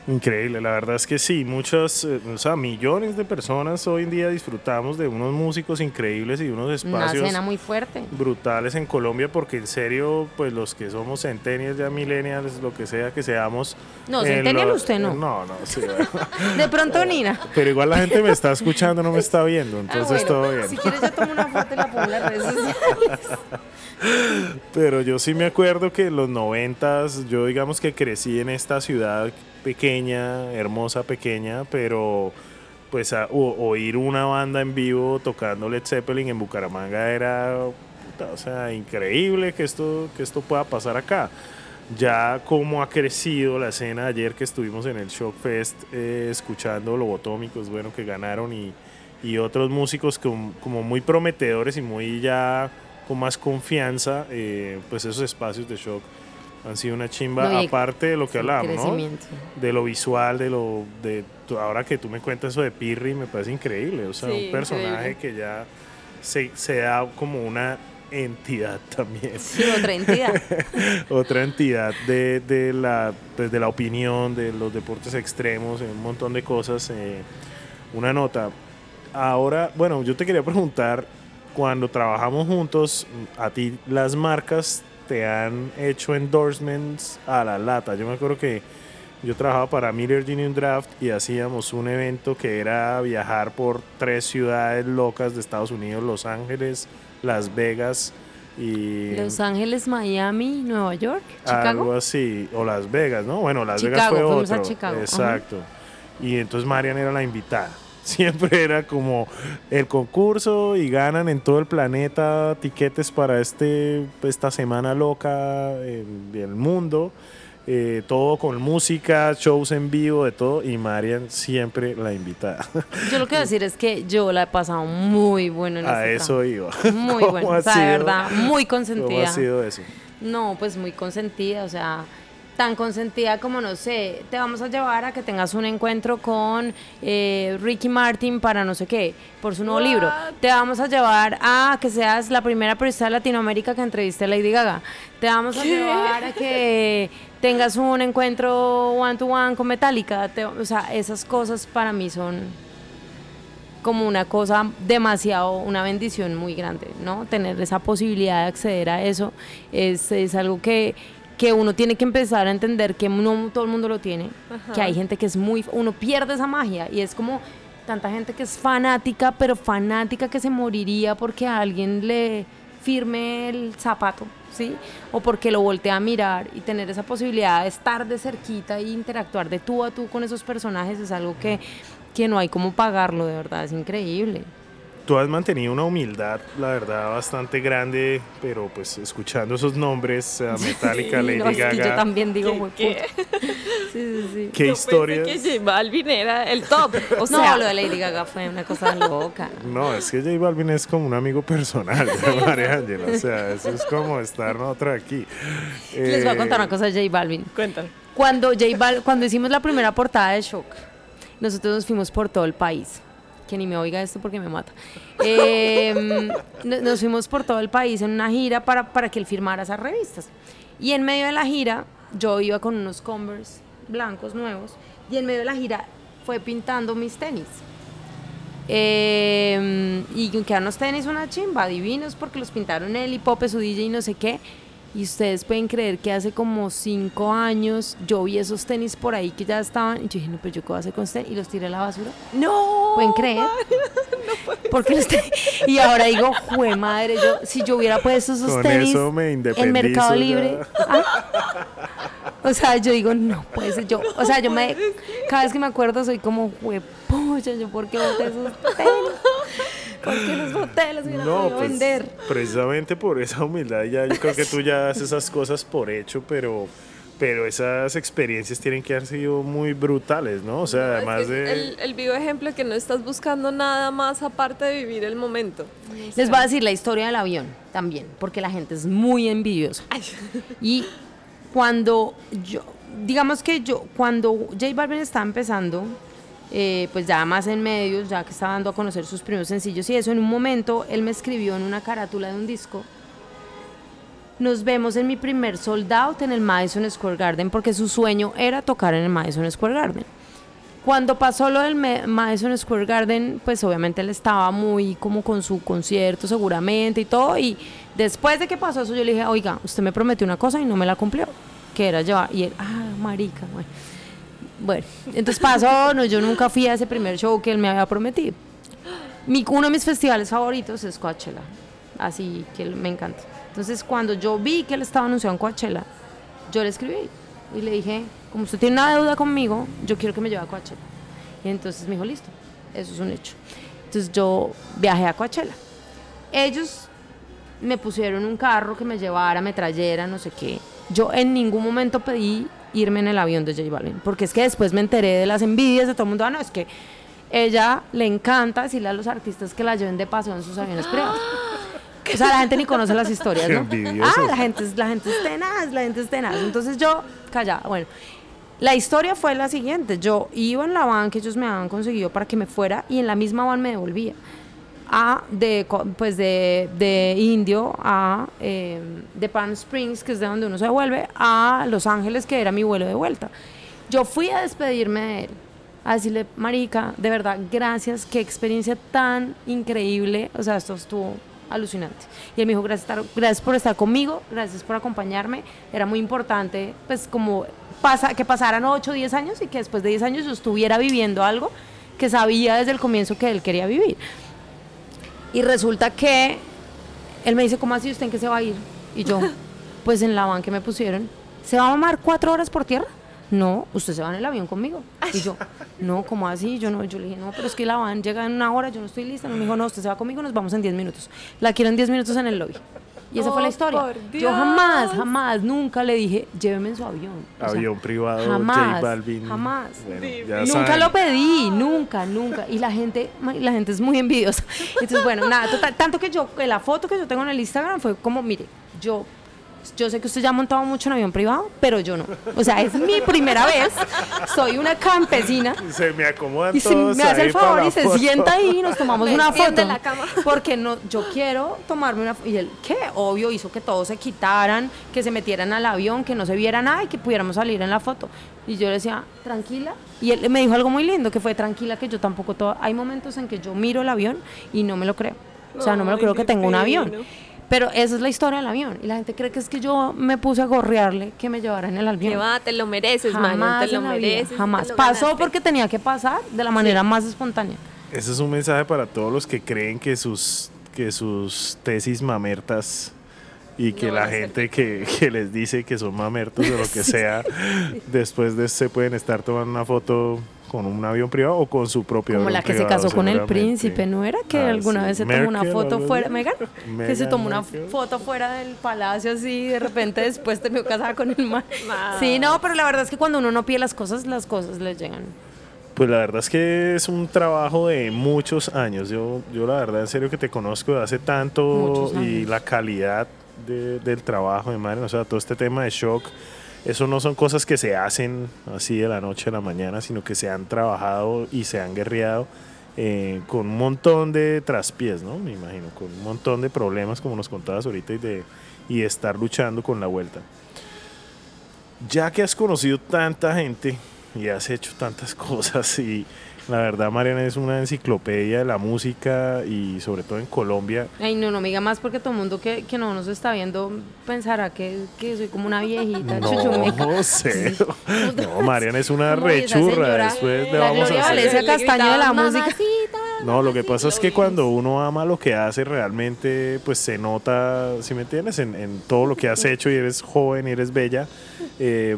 Increíble, la verdad es que sí, muchas, eh, o sea, millones de personas hoy en día disfrutamos de unos músicos increíbles y unos Una espacios escena muy fuerte. brutales en Colombia porque en serio, pues los que somos centennials, ya millennials, lo que sea que seamos. No, eh, centennial lo- usted no. No, no, sí. *laughs* De pronto, Nina. Pero igual la gente me está escuchando, no me está viendo, Ah, entonces bueno, todo bien. Si quieres yo tomo una foto y la pongo en las redes sociales. *laughs* Pero yo sí me acuerdo que en los noventas, yo digamos que crecí en esta ciudad pequeña, hermosa pequeña, pero pues a- o- oír una banda en vivo tocando Led Zeppelin en Bucaramanga era, puta, o sea, increíble que esto, que esto pueda pasar acá. Ya como ha crecido la escena ayer que estuvimos en el Shock Fest eh, escuchando Lobotómicos, bueno, que ganaron y, y otros músicos com- como muy prometedores y muy ya con más confianza, eh, pues esos espacios de Shock han sido una chimba, No, aparte de lo que sí, hablábamos, ¿no? De lo visual, de lo de ahora que tú me cuentas eso de Pirri, me parece increíble, o sea, Sí, un personaje increíble. que ya se, se da como una entidad *laughs* también Sí, otra entidad. *laughs* otra entidad de, de la, pues, de la opinión, de los deportes extremos, un montón de cosas. eh, una nota. Ahora, bueno, yo te quería preguntar, cuando trabajamos juntos, a ti las marcas te han hecho endorsements a la lata. Yo me acuerdo que yo trabajaba para Miller Union Draft y hacíamos un evento que era viajar por tres ciudades locas de Estados Unidos, Los Ángeles, Las Vegas y... Los Ángeles, Miami, Nueva York, Chicago. Algo así, o Las Vegas, ¿no? Bueno, Las Vegas fue a otro. Ajá. Exacto. Y entonces Marian era la invitada. Siempre era como el concurso y ganan en todo el planeta tiquetes para este esta semana loca del mundo. eh, todo con música, shows en vivo, de todo. Y Marian siempre la invitada. Yo lo que voy a decir es que yo la he pasado muy bueno en A este eso iba. trabajo. Muy *laughs* ¿Cómo bueno, o sea, de verdad, muy ¿Cómo consentida. ha sido eso? No, pues muy consentida, o sea, tan consentida como, no sé, te vamos a llevar a que tengas un encuentro con eh, Ricky Martin para no sé qué, por su nuevo What? libro. Te vamos a llevar a que seas la primera periodista de Latinoamérica que entreviste a Lady Gaga. Te vamos a llevar a que tengas un encuentro one to one con Metallica. Te- o sea, esas cosas para mí son como una cosa demasiado, una bendición muy grande, ¿no? Tener esa posibilidad de acceder a eso es, es algo que, que uno tiene que empezar a entender que no todo el mundo lo tiene, Ajá. que hay gente que es muy, uno pierde esa magia y es como tanta gente que es fanática, pero fanática que se moriría porque a alguien le firme el zapato, ¿sí? O porque lo voltea a mirar y tener esa posibilidad de estar de cerquita e interactuar de tú a tú con esos personajes es algo que, que no hay como pagarlo, de verdad, es increíble. Tú has mantenido una humildad, la verdad, bastante grande, pero pues escuchando esos nombres, eh, *laughs* Metallica, Sí, Lady no, es que Gaga, yo también digo, ¿Qué- "Jue qué? puta". *laughs* Sí, sí, sí. ¿qué Yo historias? Pensé que J Balvin era el top. O *laughs* no, sea, lo de Lady Gaga fue una cosa loca. No, es que J Balvin es como un amigo personal de María Ángela, o sea, eso es como estar nosotros aquí. Les voy a Eh, contar una cosa de J Balvin. cuéntame. Cuando, J Bal- cuando hicimos la primera portada de Shock, nosotros nos fuimos por todo el país. Que ni me oiga esto porque me mata. Eh, *laughs* no- nos fuimos por todo el país en una gira para, para que él firmara esas revistas. Y en medio de la gira, yo iba con unos Converse blancos nuevos. Y en medio de la gira fue pintando mis tenis. Eh, y quedaron los tenis una chimba, divinos, porque los pintaron él y Pope, su DJ y no sé qué. Y ustedes pueden creer que hace como cinco años yo vi esos tenis por ahí que ya estaban. Y yo dije, no, pero yo qué voy a hacer con estos tenis? Y los tiré a la basura. No. ¿Pueden creer? *laughs* *laughs* Porque los tenis- Y ahora digo, jue madre, yo, si yo hubiera puesto esos Con tenis eso me en Mercado Libre. ah, O sea, yo digo, no puede ser. Yo, *laughs* o sea, yo me. Cada vez que me acuerdo, soy como, jue polla, yo, ¿por qué boté esos tenis? ¿Por qué los boté? Los hubiera No, podido pues vender. precisamente por esa humildad, ya yo creo que tú ya haces esas cosas por hecho, pero, pero esas experiencias tienen que haber sido muy brutales, ¿no? O sea, No, es además que de... El, el vivo ejemplo es que no estás buscando nada más aparte de vivir el momento. Les voy a decir la historia del avión también, porque la gente es muy envidiosa. Ay, Y cuando yo, digamos que yo, cuando J Balvin estaba empezando, eh, pues ya más en medios, ya que estaba dando a conocer sus primeros sencillos y eso, en un momento él me escribió en una carátula de un disco. Nos vemos en mi primer sold out en el Madison Square Garden, porque su sueño era tocar en el Madison Square Garden. Cuando pasó lo del Madison Square Garden, pues obviamente él estaba muy como con su concierto seguramente y todo. Y después de que pasó eso, yo le dije, oiga, usted me prometió una cosa y no me la cumplió, que era llevar. Y él, ah, marica, bueno. Bueno, entonces pasó, no, yo nunca fui a ese primer show que él me había prometido. Mi, uno de mis festivales favoritos es Coachella, así que me encanta. Entonces cuando yo vi que él estaba anunciado en Coachella, yo le escribí y le dije, como usted tiene una deuda conmigo, yo quiero que me lleve a Coachella. Y entonces me dijo, listo, eso es un hecho. Entonces yo viajé a Coachella. Ellos me pusieron un carro que me llevara, me trayera, no sé qué. Yo en ningún momento pedí irme en el avión de J Balvin, porque es que después me enteré de las envidias de todo el mundo. Ah, no, es que ella le encanta decirle a los artistas que la lleven de paseo en sus aviones privados. *gasps* O sea, la gente ni conoce las historias, ¿no? Ah, la gente, es- la gente es tenaz, la gente es tenaz. Entonces yo, callada, bueno. La historia fue la siguiente. Yo iba en la van que ellos me habían conseguido para que me fuera y en la misma van me devolvía. A, de, pues de, de Indio a eh, de Palm Springs, que es de donde uno se devuelve, a Los Ángeles, que era mi vuelo de vuelta. Yo fui a despedirme de él, a decirle, Marica, de verdad, gracias, qué experiencia tan increíble. O sea, esto estuvo alucinante. Y él me dijo, gracias, estar- gracias por estar conmigo, gracias por acompañarme. Era muy importante, pues como pasa, que pasaran 8 o 10 años y que después de 10 años yo estuviera viviendo algo que sabía desde el comienzo que él quería vivir. Y resulta que él me dice, ¿cómo así usted en qué se va a ir? Y yo, *laughs* pues en la van que me pusieron. ¿Se va a mamar cuatro horas por tierra? No, usted se va en el avión conmigo. Y yo, *laughs* no, ¿cómo así? Yo no, yo le dije, no, pero es que la van llega en una hora, yo no estoy lista. Me dijo, no, usted se va conmigo, nos vamos en 10 minutos. La quiero en 10 minutos en el lobby. Y esa fue la historia. por Yo jamás, jamás, nunca le dije, lléveme en su avión. O sea, Avión privado, jamás, J Balvin. jamás. Bueno, Nunca saben. lo pedí, nunca, nunca. Y la gente, la gente es muy envidiosa. *laughs* Entonces, bueno, nada, total, tanto que yo, que la foto que yo tengo en el Instagram fue como, mire, yo, yo sé que usted ya ha montado mucho en avión privado, pero yo no. O sea, es mi primera vez. Soy una campesina. Se me acomodan Y se me hace el favor y se foto. sienta ahí y nos tomamos Me una foto. la cama. Porque no, yo quiero tomarme una Y él, ¿qué? Obvio, hizo que todos se quitaran, que se metieran al avión, que no se viera nada y que pudiéramos salir en la foto. Y yo le decía, tranquila. Y él me dijo algo muy lindo, que fue tranquila, que yo tampoco. to- Hay momentos en que yo miro el avión y no me lo creo. O sea, no me lo creo que tengo un avión. Pero esa es la historia del avión. Y la gente cree que es que yo me puse a gorrearle que me llevara en el avión. Que va, te lo mereces, Jamás te lo vida, mereces. Jamás. te lo Pasó ganaste. porque tenía que pasar de la manera más espontánea. Ese es un mensaje para todos los que creen que sus, que sus tesis mamertas y que No la gente que, que les dice que son mamertos o lo que *laughs* sea, después de se pueden estar tomando una foto con un avión privado o con su propio Como avión la que se casó con el príncipe, ¿no era? Que Ah, alguna sí. vez se tomó una foto fuera. Megan, *laughs* que se tomó una foto fuera del palacio así y de repente después terminó casada con el man. Wow. *laughs* Sí, no, pero la verdad es que cuando uno no pide las cosas, las cosas le llegan. Pues la verdad es que es un trabajo de muchos años. Yo, yo la verdad en serio que te conozco de hace tanto y la calidad de- del trabajo de madre, o sea, todo este tema de shock, eso no son cosas que se hacen así de la noche a la mañana, sino que se han trabajado y se han guerreado eh, con un montón de traspiés, ¿no? Me imagino, con un montón de problemas como nos contabas ahorita y de, y de estar luchando con la vuelta. Ya que has conocido tanta gente y has hecho tantas *laughs* cosas y la verdad Mariana es una enciclopedia de la música y sobre todo en Colombia. Ay, no, no me diga más porque todo el mundo que, que no nos está viendo pensará que, que soy como una viejita. No sé. No, Mariana es una rechurra. Después le vamos Gloria a hacer. Castaño de la música. "Mamacita, No, lo que pasa es que cuando uno ama lo que hace realmente, pues se nota, si me entiendes, en, en todo lo que has hecho y eres joven y eres bella. Eh,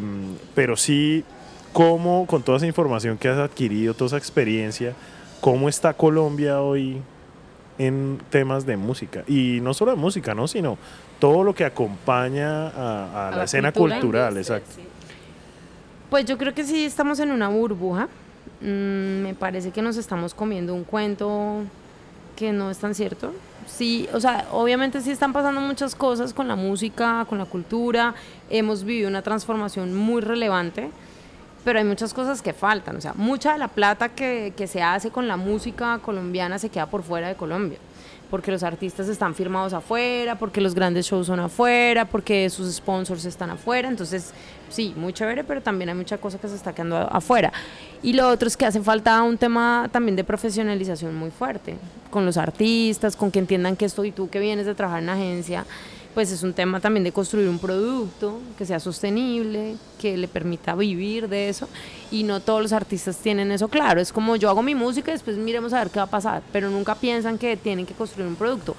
pero sí, cómo con toda esa información que has adquirido, toda esa experiencia, cómo está Colombia hoy en temas de música. Y no solo de música, ¿no? Sino todo lo que acompaña a, a la, la escena cultura. cultural, exacto. Pues yo creo que sí estamos en una burbuja. Mm, me parece que nos estamos comiendo un cuento que no es tan cierto. Sí, o sea, obviamente sí están pasando muchas cosas con la música, con la cultura. Hemos vivido una transformación muy relevante, pero hay muchas cosas que faltan. O sea, mucha de la plata que, que se hace con la música colombiana se queda por fuera de Colombia. Porque los artistas están firmados afuera, porque los grandes shows son afuera, porque sus sponsors están afuera. Entonces, sí, muy chévere, pero también hay mucha cosa que se está quedando afuera. Y lo otro es que hace falta un tema también de profesionalización muy fuerte con los artistas, con que entiendan que esto y tú que vienes de trabajar en agencia, pues es un tema también de construir un producto que sea sostenible, que le permita vivir de eso. Y no todos los artistas tienen eso claro. Es como yo hago mi música y después miremos a ver qué va a pasar, pero nunca piensan que tienen que construir un producto.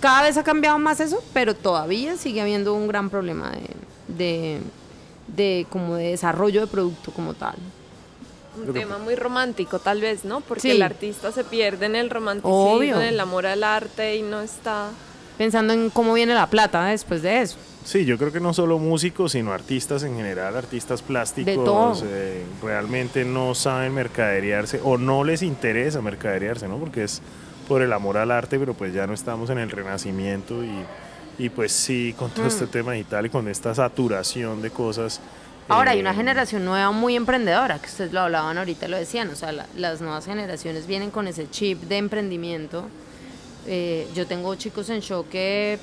Cada vez ha cambiado más eso, pero todavía sigue habiendo un gran problema de, de, de como de desarrollo de producto como tal. Un tema muy romántico, tal vez, ¿no? Porque Sí. el artista se pierde en el romanticismo, Obvio. en el amor al arte y no está. Pensando en cómo viene la plata después de eso. Sí, yo creo que no solo músicos, sino artistas en general, artistas plásticos, De todo. eh, realmente no saben mercaderearse o no les interesa mercaderearse, ¿no? Porque es por el amor al arte, pero pues ya no estamos en el renacimiento y, y pues sí, con todo Mm. este tema digital y con esta saturación de cosas. Ahora hay eh, una generación nueva muy emprendedora, que ustedes lo hablaban ahorita, lo decían, o sea, la- las nuevas generaciones vienen con ese chip de emprendimiento. Eh, yo tengo chicos en show que,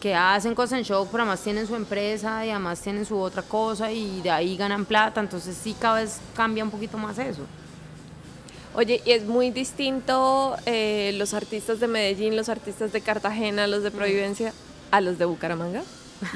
que hacen cosas en show, pero además tienen su empresa y además tienen su otra cosa y de ahí ganan plata, entonces sí cada vez cambia un poquito más eso. Oye, y es muy distinto eh, los artistas de Medellín, los artistas de Cartagena, los de Providencia, a los de Bucaramanga.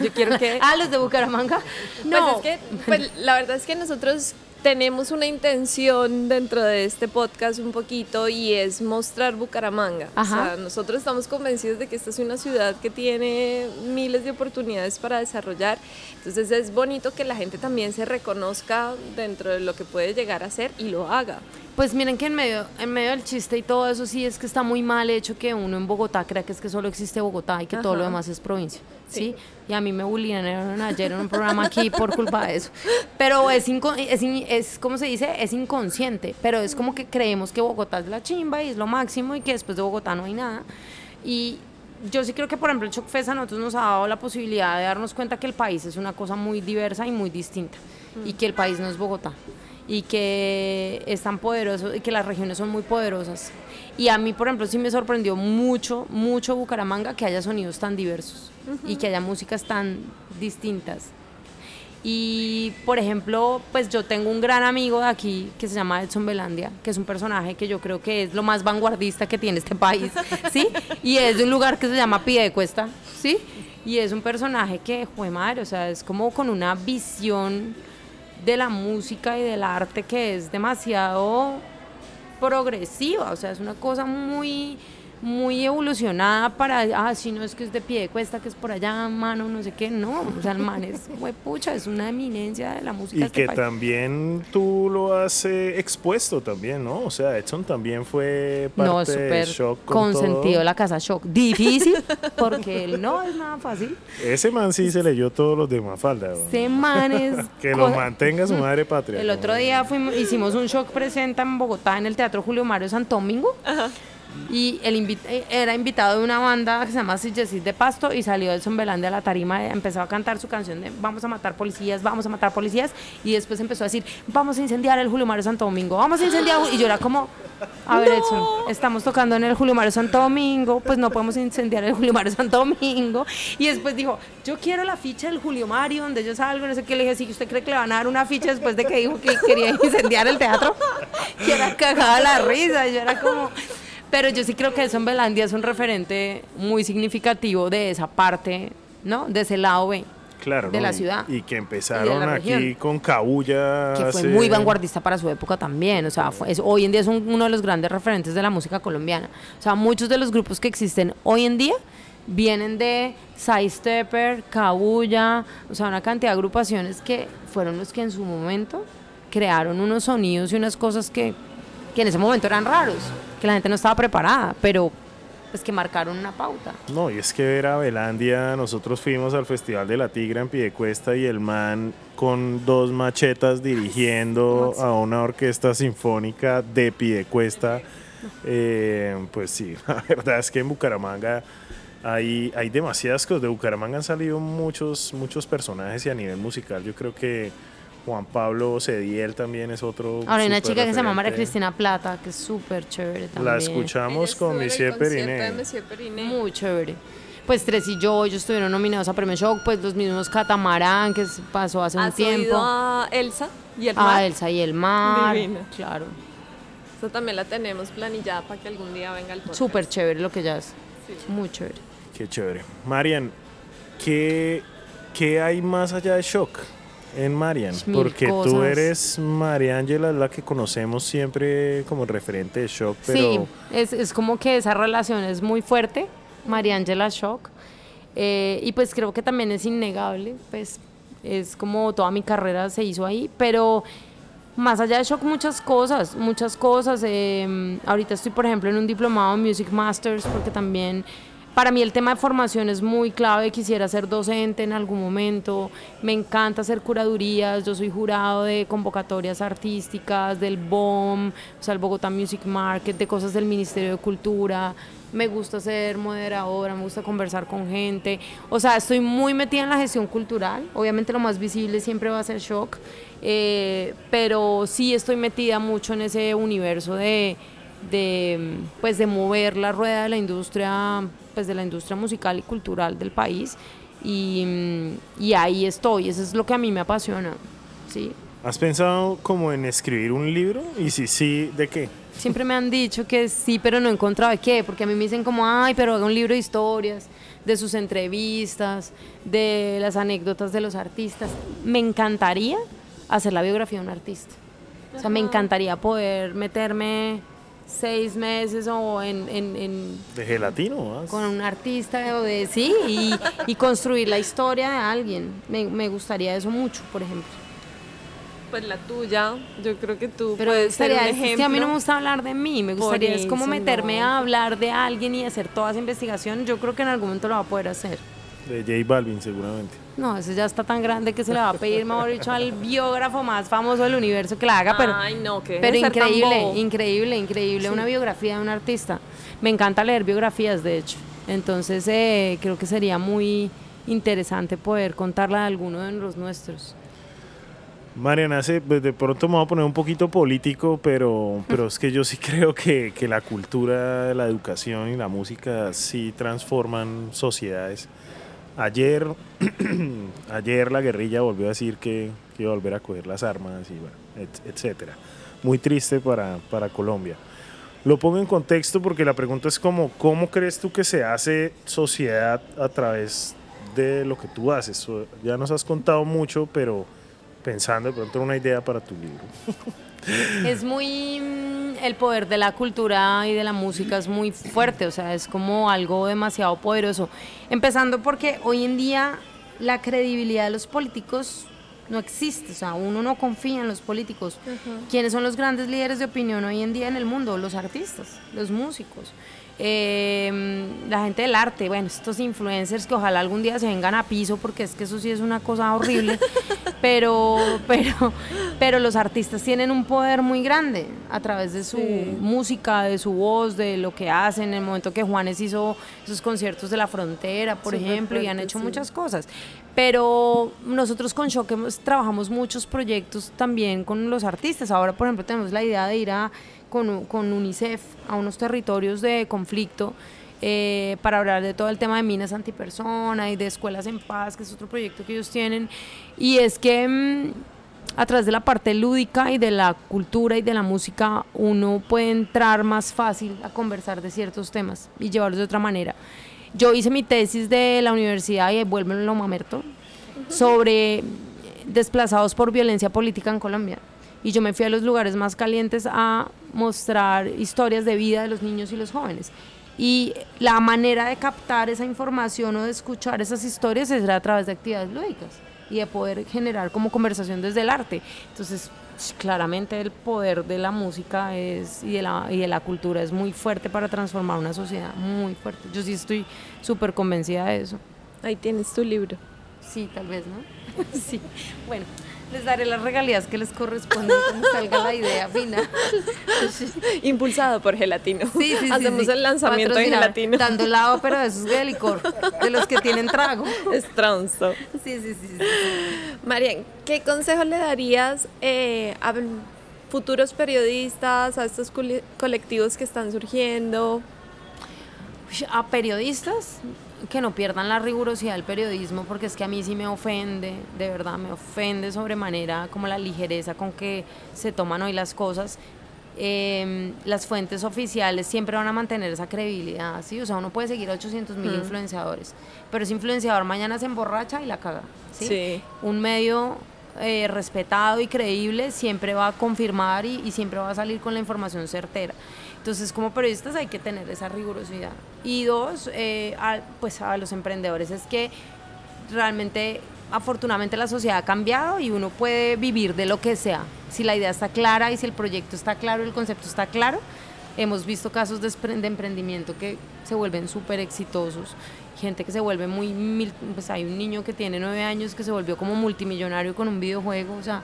Yo quiero que... *laughs* ah, los de Bucaramanga. No. Pues es que, pues, la verdad es que nosotros tenemos una intención dentro de este podcast un poquito y es mostrar Bucaramanga. O sea, nosotros estamos convencidos de que esta es una ciudad que tiene miles de oportunidades para desarrollar. Entonces es bonito que la gente también se reconozca dentro de lo que puede llegar a ser y lo haga. Pues miren que en medio, en medio del chiste y todo eso sí es que está muy mal hecho que uno en Bogotá crea que es que solo existe Bogotá y que todo lo demás es provincia. ¿sí? Y a mí me bullying ayer en un programa aquí por culpa de eso. Pero es, es, es, ¿cómo se dice? Es inconsciente, pero es como que creemos que Bogotá es la chimba y es lo máximo y que después de Bogotá no hay nada. Y yo sí creo que, por ejemplo, el Shock Fest a nosotros nos ha dado la posibilidad de darnos cuenta que el país es una cosa muy diversa y muy distinta y que el país no es Bogotá y que es tan poderoso y que las regiones son muy poderosas. Y a mí, por ejemplo, sí me sorprendió mucho, mucho Bucaramanga que haya sonidos tan diversos y que haya músicas tan distintas. Y, por ejemplo, pues yo tengo un gran amigo de aquí que se llama Edson Belandia, que es un personaje que yo creo que es lo más vanguardista que tiene este país, ¿sí? Y es de un lugar que se llama Cuesta ¿sí? Y es un personaje que, fue madre, o sea, es como con una visión de la música y del arte que es demasiado progresiva, o sea, es una cosa muy muy evolucionada para, ah, si no es que es de pie de cuesta, que es por allá, mano, no sé qué, no, o sea, el man es, *laughs* pucha, es una eminencia de la música. Y este que también tú lo has eh, expuesto también, ¿no? O sea, Edson también fue parte de Shock con consentido de la casa Shock. Difícil, porque él no es nada fácil. Ese man sí se leyó todos los de Mafalda. Ese man es... *laughs* que lo mantenga su madre patria. El otro día fuimos, hicimos un Shock presenta en Bogotá, en el Teatro Julio Mario Santo Domingo. Ajá y el eh, era invitado de una banda que se llama Jesús de Pasto y salió del Belande a la tarima, empezó a cantar su canción de vamos a matar policías, vamos a matar policías y después empezó a decir vamos a incendiar el Julio Mario Santo Domingo, vamos a incendiar y yo era como a ver estamos tocando en el Julio Mario Santo Domingo, pues no podemos incendiar el Julio Mario Santo Domingo y después dijo yo quiero la ficha del Julio Mario donde yo salgo, no sé qué, le dije, si usted cree que le van a dar una ficha después de que dijo que quería incendiar el teatro, *laughs* que era cagada la risa, yo era como pero yo sí creo que Edson Belandia es un referente muy significativo de esa parte, ¿no? De ese lado B. Claro, de la ciudad. Y que empezaron aquí con Cabulla. Que fue muy vanguardista para su época también. O sea, hoy en día es uno de los grandes referentes de la música colombiana. O sea, muchos de los grupos que existen hoy en día vienen de Sidestepper, Cabulla, o sea, una cantidad de agrupaciones que fueron los que en su momento crearon unos sonidos y unas cosas que, que en ese momento eran raros que la gente no estaba preparada, pero pues que marcaron una pauta. No, y es que ver a Belandia, nosotros fuimos al Festival de la Tigra en Piedecuesta y el man con dos machetas dirigiendo a una orquesta sinfónica de Piedecuesta. Eh, pues sí, *laughs* la verdad es que en Bucaramanga hay, hay demasiadas cosas. De Bucaramanga han salido muchos, muchos personajes y a nivel musical yo creo que Juan Pablo Cediel también es otro. Ahora hay una chica que se llama María Cristina Plata, que es súper chévere también. La escuchamos con Monsieur Periné. Muy chévere. Pues Tres y yo, ellos estuvieron nominados a Premio Shock, pues los mismos Catamarán, que pasó hace un tiempo. a Elsa y el mar? A Elsa y el mar. Claro. Eso también la tenemos planillada para que algún día venga el podcast. Súper chévere lo que ya es. Muy chévere. Qué chévere. Marian, ¿qué, ¿qué hay más allá de Shock? En Marian? Porque tú eres Mariangela, la que conocemos siempre como referente de Shock. Pero... Sí, es, es como que esa relación es muy fuerte, Mariangela Shock. Eh, y pues creo que también es innegable, pues es como toda mi carrera se hizo ahí, pero más allá de Shock muchas cosas, muchas cosas. Eh, ahorita estoy, por ejemplo, en un diplomado en Music Masters porque también para mí el tema de formación es muy clave, quisiera ser docente en algún momento, me encanta hacer curadurías, yo soy jurado de convocatorias artísticas, del BOM, o sea, el Bogotá Music Market, de cosas del Ministerio de Cultura, me gusta ser moderadora, me gusta conversar con gente, o sea, estoy muy metida en la gestión cultural, obviamente lo más visible siempre va a ser shock, eh, pero sí estoy metida mucho en ese universo de, de, pues, de mover la rueda de la industria pues, de la industria musical y cultural del país. Y, y, ahí estoy, eso es lo que a mí me apasiona. ¿sí? ¿Has pensado como en escribir un libro? Y si sí, ¿de qué? Siempre me han dicho que sí, pero no he encontrado de qué, porque a mí me dicen como, ay, pero haga un libro de historias, de sus entrevistas, de las anécdotas de los artistas. Me encantaría hacer la biografía de un artista. O sea, me encantaría poder meterme seis meses o en... en, en de gelatino, ¿ah? Con un artista o de... Sí, y, y construir la historia de alguien. Me, me gustaría eso mucho, por ejemplo pues la tuya, yo creo que tú Pero puedes ser un ejemplo. a mí no me gusta hablar de mí, me gustaría es como meterme a hablar de alguien y hacer toda esa investigación, yo creo que en algún momento lo va a poder hacer. De J Balvin seguramente. No, ese ya está tan grande que se le va a pedir, mejor dicho, al biógrafo más famoso del universo que la haga, pero, Ay, no, que pero increíble, increíble, increíble, una biografía de un artista. Me encanta leer biografías, de hecho. Entonces eh, creo que sería muy interesante poder contarla de alguno de los nuestros. Mariana, pues de pronto me voy a poner un poquito político, pero, pero es que yo sí *laughs* creo que, que, la cultura, la educación y la música sí transforman sociedades. Ayer, *clears throat* ayer la guerrilla volvió a decir que, que, iba a volver a coger las armas y etcétera. Muy triste para, para Colombia. Lo pongo en contexto porque la pregunta es como, ¿cómo crees tú que se hace sociedad a través de lo que tú haces? Ya nos has contado mucho, pero pensando de pronto una idea para tu libro. *laughs* Es muy mm, el poder de la cultura y de la música es muy fuerte, o sea, es como algo demasiado poderoso. Empezando porque hoy en día la credibilidad de los políticos no existe, o sea, uno no confía en los políticos. ¿Quiénes son los grandes líderes de opinión hoy en día en el mundo? Los artistas, los músicos. Eh, la gente del arte, bueno, estos influencers que ojalá algún día se vengan a piso porque es que eso sí es una cosa horrible, *laughs* pero, pero, pero los artistas tienen un poder muy grande a través de su música, de su voz, de lo que hacen. En el momento que Juanes hizo esos conciertos de la frontera, por ejemplo, y han hecho muchas cosas. Pero nosotros con Shock trabajamos muchos proyectos también con los artistas. Ahora, por ejemplo, tenemos la idea de ir a con, UNICEF a unos territorios de conflicto eh, para hablar de todo el tema de minas antipersona y de escuelas en paz, que es otro proyecto que ellos tienen. Y es que mm, a través de la parte lúdica y de la cultura y de la música uno puede entrar más fácil a conversar de ciertos temas y llevarlos de otra manera. Yo hice mi tesis de la universidad y vuelvo en Mamerto sobre desplazados por violencia política en Colombia y yo me fui a los lugares más calientes a mostrar historias de vida de los niños y los jóvenes. Y la manera de captar esa información o de escuchar esas historias es a través de actividades lúdicas y de poder generar como conversación desde el arte. Entonces, claramente el poder de la música es, y, de la, y de la cultura es muy fuerte para transformar una sociedad, muy fuerte. Yo sí estoy súper convencida de eso. Ahí tienes tu libro. Sí, tal vez, ¿no? *laughs* sí. Bueno, les daré las regalías que les corresponden cuando salga la idea final. *laughs* Impulsado por Gelatino. Sí, sí, Hacemos el lanzamiento de Gelatino. Dando la ópera de esos de licor, de los que tienen trago. Estronzo. Sí, sí, sí. Marian, ¿qué consejo le darías eh, a futuros periodistas, a estos colectivos que están surgiendo? A periodistas, que no pierdan la rigurosidad del periodismo, porque es que a mí sí me ofende, de verdad me ofende sobremanera como la ligereza con que se toman hoy las cosas. Em, las fuentes oficiales siempre van a mantener esa credibilidad, ¿sí? O sea, uno puede seguir a 800 mil mm. influenciadores, pero ese influenciador mañana se emborracha y la caga, ¿sí? Un medio eh, respetado y creíble siempre va a confirmar y, y siempre va a salir con la información certera. Entonces, como periodistas hay que tener esa rigurosidad. Y dos, eh, pues a los emprendedores es que realmente, afortunadamente la sociedad ha cambiado y uno puede vivir de lo que sea. Si la idea está clara y si el proyecto está claro, el concepto está claro. Hemos visto casos de, emprendimiento que se vuelven súper exitosos gente que se vuelve muy, pues hay un niño que tiene nueve años que se volvió como multimillonario con un videojuego, o sea,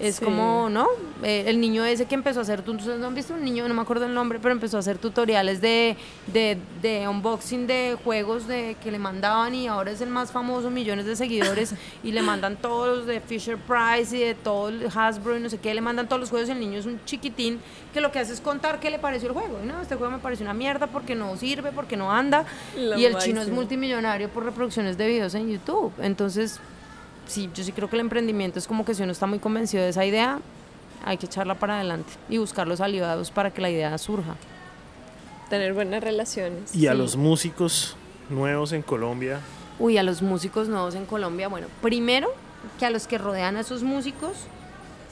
es como, ¿no? Eh, el niño ese que empezó a hacer, ¿no han visto un niño? No me acuerdo el nombre, pero empezó a hacer tutoriales de, de, de, unboxing de juegos de que le mandaban y ahora es el más famoso, millones de seguidores *laughs* y le mandan todos de Fisher Price y de todo el Hasbro y no sé qué, le mandan todos los juegos y el niño es un chiquitín que lo que hace es contar qué le pareció el juego. no, este juego me pareció una mierda porque no sirve, porque no anda. y el chino es multimillonario por reproducciones de videos en YouTube. Entonces sí, yo sí creo que el emprendimiento es como que si uno está muy convencido de esa idea, hay que echarla para adelante y buscar los aliados para que la idea surja. Tener buenas relaciones. Y a los músicos nuevos en Colombia, Uy, a los músicos nuevos en Colombia, bueno, primero que a los que rodean a esos músicos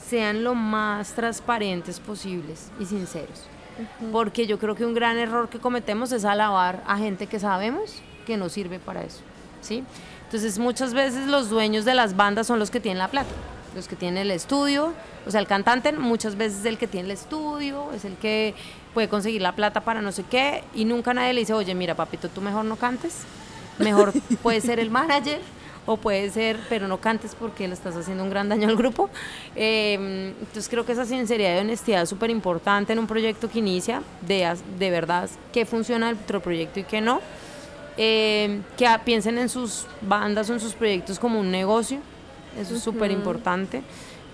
sean lo más transparentes posibles y sinceros. Porque yo creo que un gran error que cometemos es alabar a gente que sabemos que no sirve para eso, ¿sí? Entonces muchas veces los dueños de las bandas son los que tienen la plata, los que tienen el estudio, o sea, el cantante muchas veces es el que tiene el estudio, es el que puede conseguir la plata para no sé qué, y nunca nadie le dice, oye, mira, papito, tú mejor no cantes, mejor *laughs* puede ser el manager o puede ser, pero no cantes porque le estás haciendo un gran daño al grupo. Eh, entonces creo que esa sinceridad y honestidad es súper importante en un proyecto que inicia, de, de verdad qué funciona dentro del proyecto y qué no. Eh, que piensen en sus bandas o en sus proyectos como un negocio, eso es súper importante.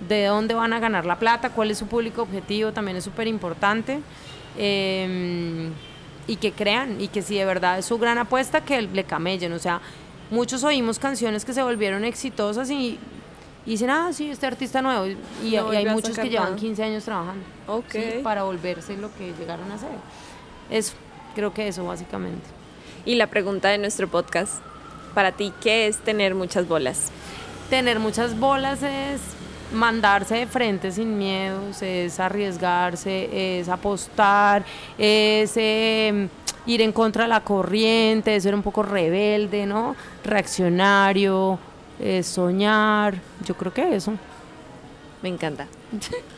De dónde van a ganar la plata, cuál es su público objetivo, también es súper importante. Eh, y que crean, y que si de verdad es su gran apuesta, que le camellen. O sea, muchos oímos canciones que se volvieron exitosas y, y dicen, ah, sí, este artista nuevo. Y, hay muchos que llevan nada. 15 años trabajando. Ok. ¿sí? para volverse lo que llegaron a ser. Eso, creo que eso básicamente. Y la pregunta de nuestro podcast, para ti, ¿qué es tener muchas bolas? Tener muchas bolas es mandarse de frente sin miedos, es arriesgarse, es apostar, es eh, ir en contra de la corriente, es ser un poco rebelde, ¿no? Reaccionario, es soñar, yo creo que eso. Me encanta. *laughs*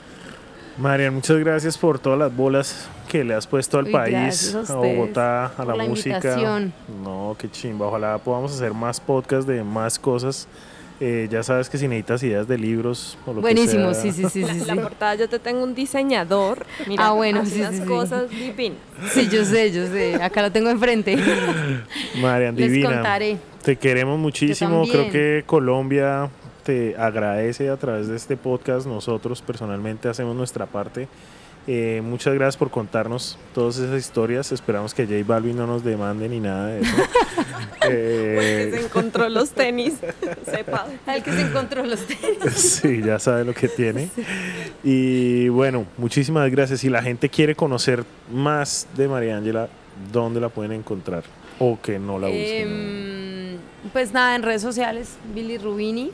Marian, muchas gracias por todas las bolas que le has puesto al Uy, país, a Bogotá, a por la, la música. invitación. No, qué chimba. Ojalá podamos hacer más podcasts de más cosas. Eh, ya sabes que si necesitas ideas de libros o lo Buenísimo, que sea, sí, sí, sí, La, sí. la sí. portada, yo te tengo un diseñador. Mira, Ah, bueno, sí, unas sí, sí. cosas divinas. Sí, yo sé, yo sé. Acá lo tengo enfrente. Marian, Les divina. contaré. Te queremos muchísimo. Creo que Colombia te agradece a través de este podcast. Nosotros personalmente hacemos nuestra parte. Eh, muchas gracias por contarnos todas esas historias. Esperamos que J Balvin no nos demande ni nada de eso. *laughs* Que se Eh, encontró los tenis. *laughs* Sepa. Al que se encontró los tenis. sí, ya sabe lo que tiene. Y bueno, muchísimas gracias. Si la gente quiere conocer más de María Ángela, ¿dónde la pueden encontrar? O que no la busquen. Em, pues nada, en redes sociales, Billy Rubini.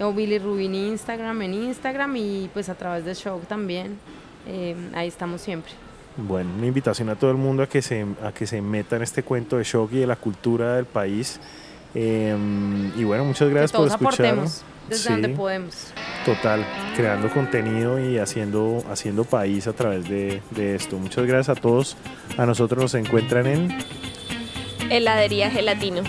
O Billy Rubini Instagram en Instagram y pues a través de Show también. Em, ahí estamos siempre. Bueno, una invitación a todo el mundo a que se, a que se meta en este cuento de shock y de la cultura del país. Eh, y bueno, muchas gracias que por todos escuchar. aportemos desde Sí, donde podemos. Total, creando contenido y haciendo, haciendo país a través de, de esto. Muchas gracias a todos. A nosotros nos encuentran en, Heladería gelatino.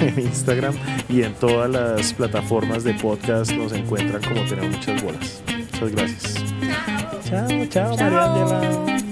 *laughs* en Instagram y en todas las plataformas de podcast nos encuentran como tenemos muchas bolas. Muchas gracias. Chao, chao, María Ángela.